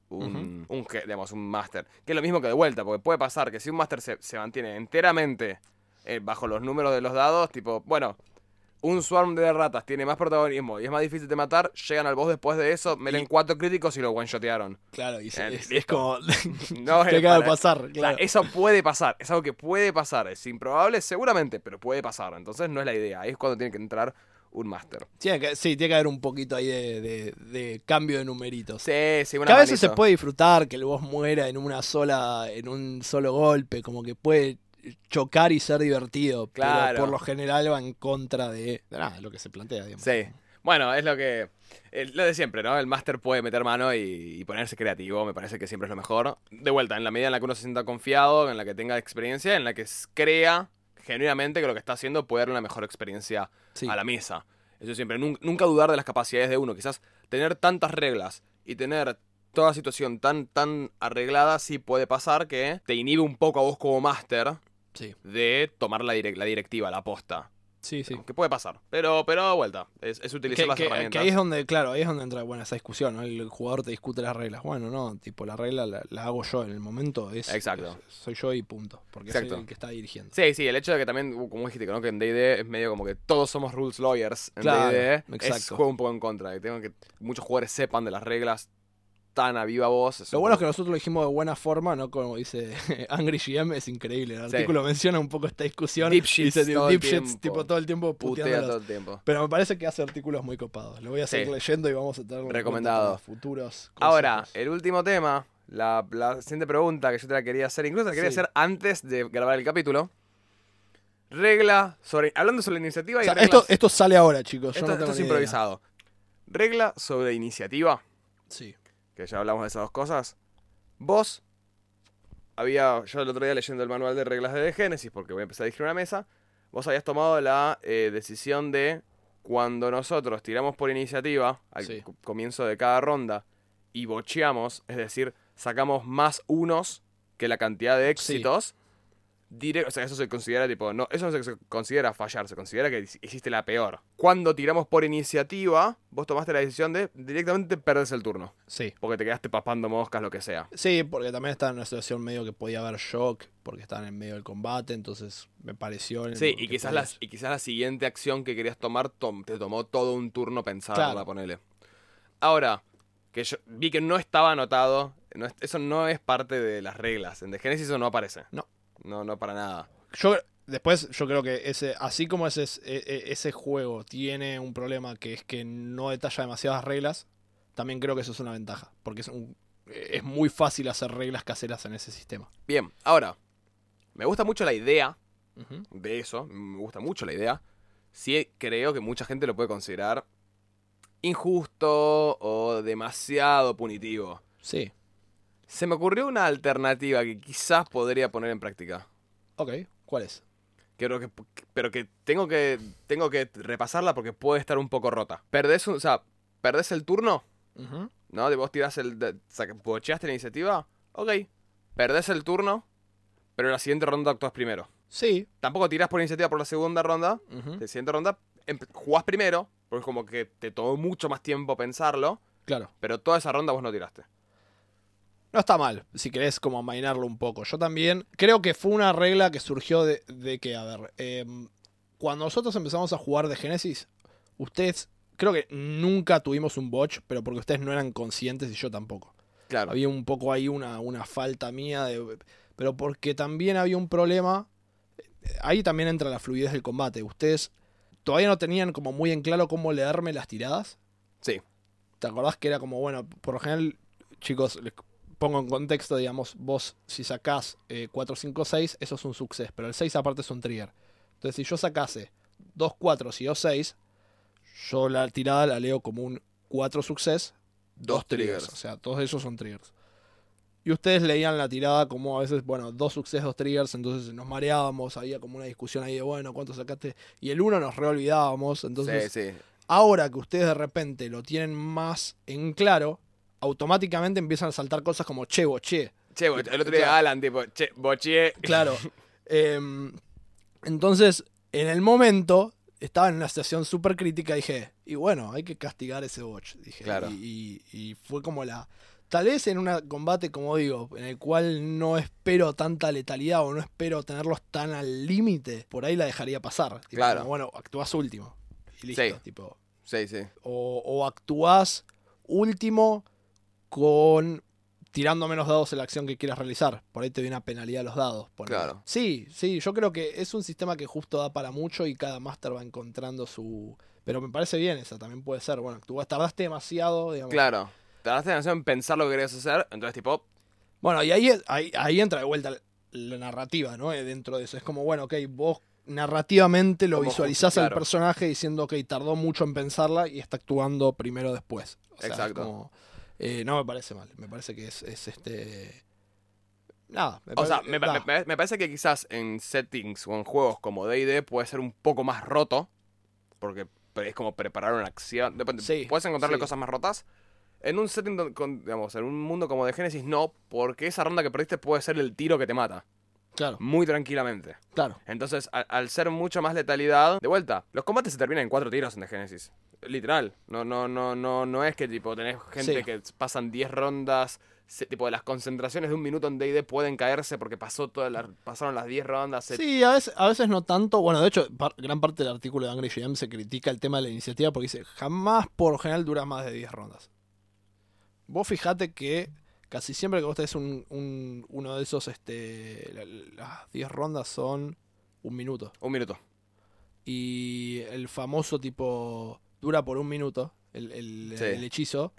un, un ge- digamos, un máster. Que es lo mismo que de vuelta, porque puede pasar que si un máster se, se mantiene enteramente eh, bajo los números de los dados, tipo, bueno, un swarm de ratas tiene más protagonismo y es más difícil de matar, llegan al boss después de eso, meten Y- cuatro críticos y lo one-shotearon. Claro, y se- Eh, es, es como. No, ¿Qué es acaba de pasar? Claro. eso puede pasar, es algo que puede pasar. Es improbable, seguramente, pero puede pasar. Entonces no es la idea. Ahí es cuando tiene que entrar un máster. Tiene que- sí, tiene que haber un poquito ahí de, de- de cambio de numeritos. Sí, sí, una que a veces se puede disfrutar que el boss muera en una sola, en un solo golpe, como que puede chocar y ser divertido. Claro. Pero por lo general va en contra de, de nada, lo que se plantea, digamos. Sí. Bueno, es lo que. lo de siempre, ¿no? El máster puede meter mano y, y ponerse creativo, me parece que siempre es lo mejor. De vuelta, en la medida en la que uno se sienta confiado, en la que tenga experiencia, en la que crea genuinamente que lo que está haciendo puede dar una mejor experiencia Sí. a la mesa. Eso siempre, nun- nunca dudar de las capacidades de uno. Quizás tener tantas reglas y tener toda la situación tan, tan arreglada, sí puede pasar que te inhibe un poco a vos como máster Sí, de tomar la, direc- la directiva, la posta. sí, sí. Que puede pasar. Pero, pero vuelta, es, es utilizar Que, las que- herramientas. que ahí es donde, claro, ahí es donde entra bueno, esa discusión, ¿no? El jugador te discute las reglas. Bueno, no, tipo, la regla la, la hago yo en el momento, es, Exacto. es- soy yo y punto, porque Exacto. soy el que está dirigiendo. Sí, sí, el hecho de que también, uh, como dijiste, ¿no? que en D&D es medio como que todos somos rules lawyers en Claro, D&D, es juego un poco en contra, que tengo que muchos jugadores sepan de las reglas tan a viva voz. Lo bueno es que nosotros lo dijimos de buena forma, ¿no? Como dice Angry GM, es increíble. El Sí. artículo menciona un poco esta discusión. Dipshits dice todo el tipo todo el tiempo putea todo el tiempo. Pero me parece que hace artículos muy copados. Lo voy a seguir Sí. leyendo y vamos a tener Recomendado. futuros. Ahora, el último tema, la, la siguiente pregunta que yo te la quería hacer, incluso la quería Sí. hacer antes de grabar el capítulo. Regla sobre. Hablando sobre iniciativa O y sea, reglas. esto, esto sale ahora, chicos. Yo esto- es idea. improvisado. Regla sobre iniciativa. Sí. Que ya hablamos de esas dos cosas. Vos, había, yo el otro día leyendo el manual de reglas de Génesis, porque voy a empezar a dirigir una mesa, vos habías tomado la eh, decisión de cuando nosotros tiramos por iniciativa al Sí. comienzo de cada ronda y bocheamos, es decir, sacamos más unos que la cantidad de éxitos, dire- o sea, eso se considera tipo, no, eso no se considera fallar, se considera que hiciste la peor. Cuando tiramos por iniciativa, vos tomaste la decisión de directamente perdes el turno. Sí. Porque te quedaste papando moscas, lo que sea. Sí, porque también está en una situación medio que podía haber shock, porque estaban en medio del combate, entonces me pareció... en Sí, y quizás, y quizás la siguiente acción que querías tomar tom- te tomó todo un turno pensarla, Claro. ponele. Ahora, que yo vi que no estaba anotado, no es- eso no es parte de las reglas. En The Genesis eso no aparece. No. No, no para nada. Yo, después, yo creo que ese, así como ese, es- e- e- ese juego tiene un problema que es que no detalla demasiadas reglas, también creo que eso es una ventaja. Porque es, un- es muy fácil hacer reglas caseras en ese sistema. Bien, ahora, me gusta mucho la idea de eso, me gusta mucho la idea. Sí creo que mucha gente lo puede considerar injusto o demasiado punitivo. Sí, Se me ocurrió una alternativa que quizás podría poner en práctica. ok. ¿Cuál es? Quiero que, pero que tengo que tengo que repasarla porque puede estar un poco rota. Perdés un, o sea, perdés el turno. ¿no? De vos tirás el de, bocheaste la iniciativa. Ok. Perdés el turno, pero en la siguiente ronda actúas primero. Sí. Tampoco tirás por iniciativa por la segunda ronda. Ujú. La siguiente ronda empe- jugás primero, porque es como que te tomó mucho más tiempo pensarlo, Claro. pero toda esa ronda vos no tiraste. No está mal, si querés como amainarlo un poco. Yo también creo que fue una regla que surgió de, de que, a ver, em, cuando nosotros empezamos a jugar de Genesis, ustedes, creo que nunca tuvimos un botch, pero porque ustedes no eran conscientes y yo tampoco. Claro. Había un poco ahí una, una falta mía, de, pero porque también había un problema. Ahí también entra la fluidez del combate. Ustedes todavía no tenían como muy en claro cómo leerme las tiradas. Sí. ¿Te acordás que era como, bueno, por lo general, chicos, les pongo en contexto, digamos, vos si sacás eh, 4, 5, 6, eso es un success, pero el 6 aparte es un trigger. Entonces, si yo sacase 2 4 y 2 6, yo la tirada la leo como un 4 success, Dos dos triggers. triggers. O sea, todos esos son triggers. Y ustedes leían la tirada como a veces, bueno, dos success, dos triggers, entonces nos mareábamos, había como una discusión ahí de, bueno, ¿cuánto sacaste? Y el uno nos reolvidábamos, entonces sí, sí. ahora que ustedes de repente lo tienen más en claro, automáticamente empiezan a saltar cosas como che, boche. Che, bo- el otro día Claro. Alan, tipo, che, boché. Claro. Em, entonces, en el momento, estaba en una situación súper crítica y dije, y bueno, hay que castigar ese botch. Dije, Claro. y, y- y fue como la. Tal vez en un combate, como digo, en el cual no espero tanta letalidad o no espero tenerlos tan al límite, por ahí la dejaría pasar. Tipo, Claro. como, bueno, actúas último. Y listo. Sí. Tipo, Sí, sí. o, o actuás último con tirando menos dados en la acción que quieras realizar. Por ahí te viene una penalidad a los dados. Claro. Sí, sí, yo creo que es un sistema que justo da para mucho y cada máster va encontrando su... Pero me parece bien esa, también puede ser. Bueno, tú tardaste demasiado, digamos. Claro. Tardaste demasiado en pensar lo que querías hacer, entonces, tipo, Bueno, y ahí, ahí, ahí entra de vuelta la, narrativa, ¿no? Eh, Dentro de eso. Es como, bueno, ok, vos narrativamente lo visualizás justo, al claro. personaje diciendo, ok, tardó mucho en pensarla y está actuando primero después. O sea, es Exacto. como, eh, no me parece mal. Me parece que es, es este. Nada. me O sea, parece- me, parece que quizás en settings o en juegos como D&D puede ser un poco más roto, porque es como preparar una acción. Depende, Sí, puedes encontrarle sí. cosas más rotas. En un setting, con, digamos, en un mundo como de Genesis, no, porque esa ronda que perdiste puede ser el tiro que te mata, Claro, muy tranquilamente. claro. Entonces, a- al ser mucho más letalidad, de vuelta, los combates se terminan en cuatro tiros en The Genesis. Literal. No, no, no, no, no es que tipo tenés gente Sí. que pasan 10 rondas. se- tipo, las concentraciones de un minuto en DD pueden caerse porque pasó toda la- pasaron las 10 rondas. se- Sí, a veces, a veces no tanto. Bueno, de hecho, par- gran parte del artículo de Angry GM se critica el tema de la iniciativa porque dice, jamás por general dura más de 10 rondas. Vos fijate que casi siempre que vos tenés un, un- uno de esos, este, la- las 10 rondas son un minuto. Un minuto. Y el famoso tipo dura por un minuto, el, el- Sí. el hechizo,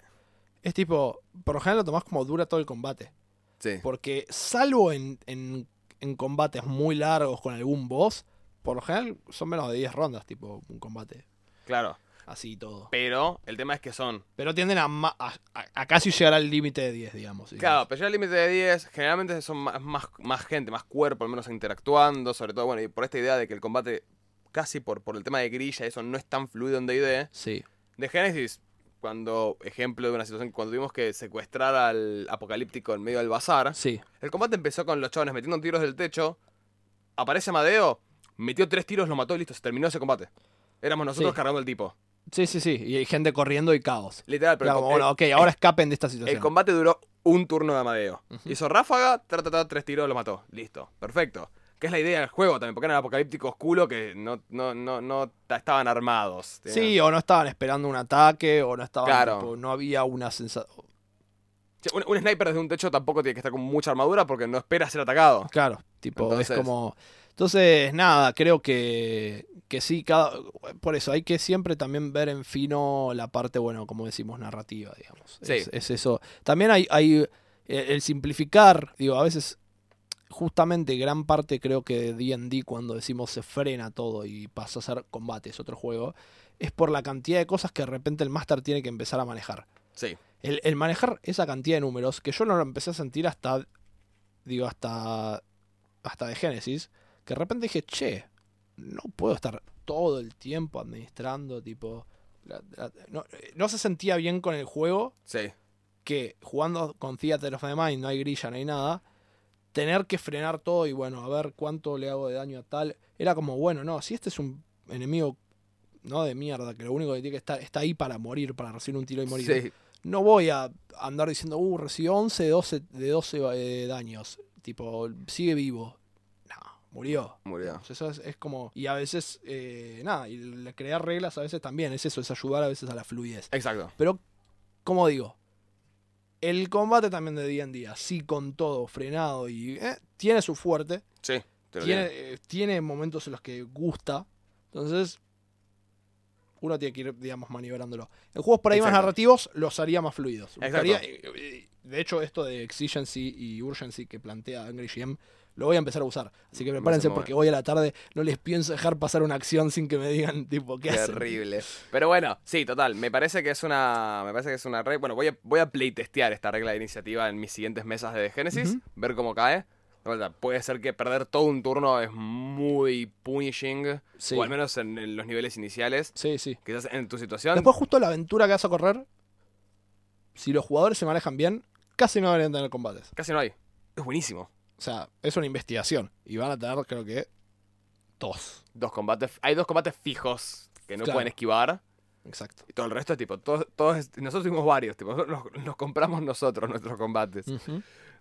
es tipo, por lo general lo tomás como dura todo el combate. Sí. Porque salvo en, en, en combates muy largos con algún boss, por lo general son menos de 10 rondas, tipo un combate Claro. Así y todo. Pero el tema es que son. Pero tienden a, ma- a, a- a casi llegar al límite de 10, digamos. Claro, pero ya el límite de 10, generalmente son más, más, más gente, más cuerpo, al menos interactuando. Sobre todo, bueno, y por esta idea de que el combate, casi por, por el tema de grilla, eso no es tan fluido en DD. Sí, De Genesis, cuando, ejemplo de una situación, cuando tuvimos que secuestrar al apocalíptico en medio del bazar, sí, el combate empezó con los chavales metiendo tiros del techo, aparece Amadeo, metió tres tiros, lo mató y listo, se terminó ese combate. Éramos nosotros Sí. cargando el tipo. Sí, sí, sí. Y hay gente corriendo y caos. Literal, pero Claro, el, como, bueno, ok, ahora escapen de esta situación. el combate duró un turno de Amadeo. Hizo ráfaga, ta, ta, ta, tres tiros, lo mató. Listo, perfecto. Que es la idea del juego también, porque eran apocalípticos culo que no, no, no, no ta- estaban armados. Sí, o no estaban esperando un ataque, o no estaban, Claro. tipo, no había una sensación. Un, un sniper desde un techo tampoco tiene que estar con mucha armadura porque no espera ser atacado. Claro, tipo, Entonces- es como. Entonces, nada, creo que, que sí, cada, por eso hay que siempre también ver en fino la parte, bueno, como decimos, narrativa, digamos. Sí. Es, es eso. También hay, hay eh, el simplificar, digo, a veces, justamente gran parte creo que de D&D cuando decimos se frena todo y pasa a ser combate, es otro juego, es por la cantidad de cosas que de repente el máster tiene que empezar a manejar. Sí, El, el manejar esa cantidad de números, que yo no lo empecé a sentir hasta, digo, hasta, hasta de Génesis, que de repente dije, che, no puedo estar todo el tiempo administrando, tipo... la- la- no, no se sentía bien con el juego Sí, que jugando con Theater of the Mind no hay grilla, no hay nada, tener que frenar todo y bueno, a ver cuánto le hago de daño a tal, era como, bueno, no, si este es un enemigo no de mierda, que lo único que tiene que estar está ahí para morir, para recibir un tiro y morir. sí, No voy a andar diciendo, uh, recibió 11 de 12, de 12 eh, daños, tipo, sigue vivo. Murió. murió. Eso es, es como. Y a veces, eh, nada, y crear reglas a veces también es eso, es ayudar a veces a la fluidez. Exacto. Pero, como digo, el combate también de día en día, así con todo frenado y. eh, tiene su fuerte, Sí, te lo tiene, eh, tiene momentos en los que gusta. Entonces, uno tiene que ir, digamos, maniobrándolo. En juegos por ahí más narrativos los haría más fluidos. Buscaría- eh, eh, de hecho, esto de exigency y urgency que plantea Angry GM lo voy a empezar a usar. Así que prepárense porque hoy a la tarde no les pienso dejar pasar una acción sin que me digan, tipo, ¿qué hacen? Terrible. Pero bueno, sí, total. Me parece que es una. Me parece que es una regla. Bueno, voy a, voy a playtestear esta regla de iniciativa en mis siguientes mesas de Genesis. Ver cómo cae. Puede ser que perder todo un turno es muy punishing. Sí. O al menos en, en los niveles iniciales. Sí, sí. Quizás en tu situación. Después, justo la aventura que vas a correr, si los jugadores se manejan bien, casi no deberían tener combates. Casi no hay. Es buenísimo. O sea, es una investigación. Y van a tener, creo que, dos. Dos combates. Hay dos combates fijos que no Claro. pueden esquivar. Exacto. Y todo el resto es tipo. Todos, todos, nosotros tuvimos varios. Tipo, nos, nos compramos nosotros nuestros combates.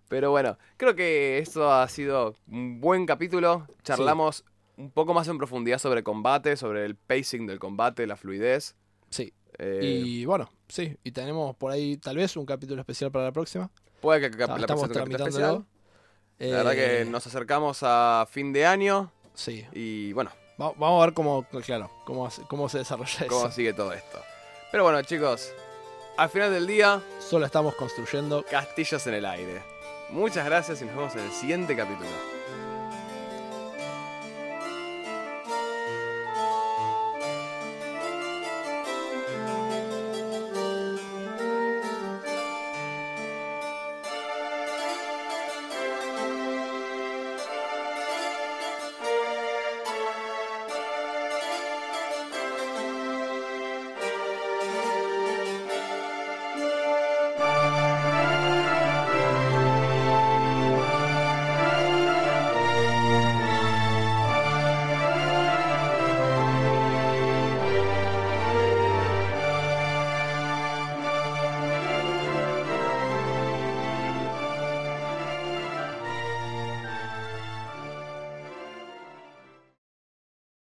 Pero bueno, creo que esto ha sido un buen capítulo. Charlamos un poco más en profundidad sobre combate, sobre el pacing del combate, la fluidez. Sí. Eh, Y bueno, sí. Y tenemos por ahí tal vez un capítulo especial para la próxima. puede que, que la Estamos presente La verdad que Eh, nos acercamos a fin de año Sí. y bueno, Va- vamos a ver cómo, claro, cómo, cómo se desarrolla cómo eso. sigue todo esto. Pero bueno, chicos, al final del día, Solo estamos construyendo castillos en el aire. Muchas gracias y nos vemos en el siguiente capítulo.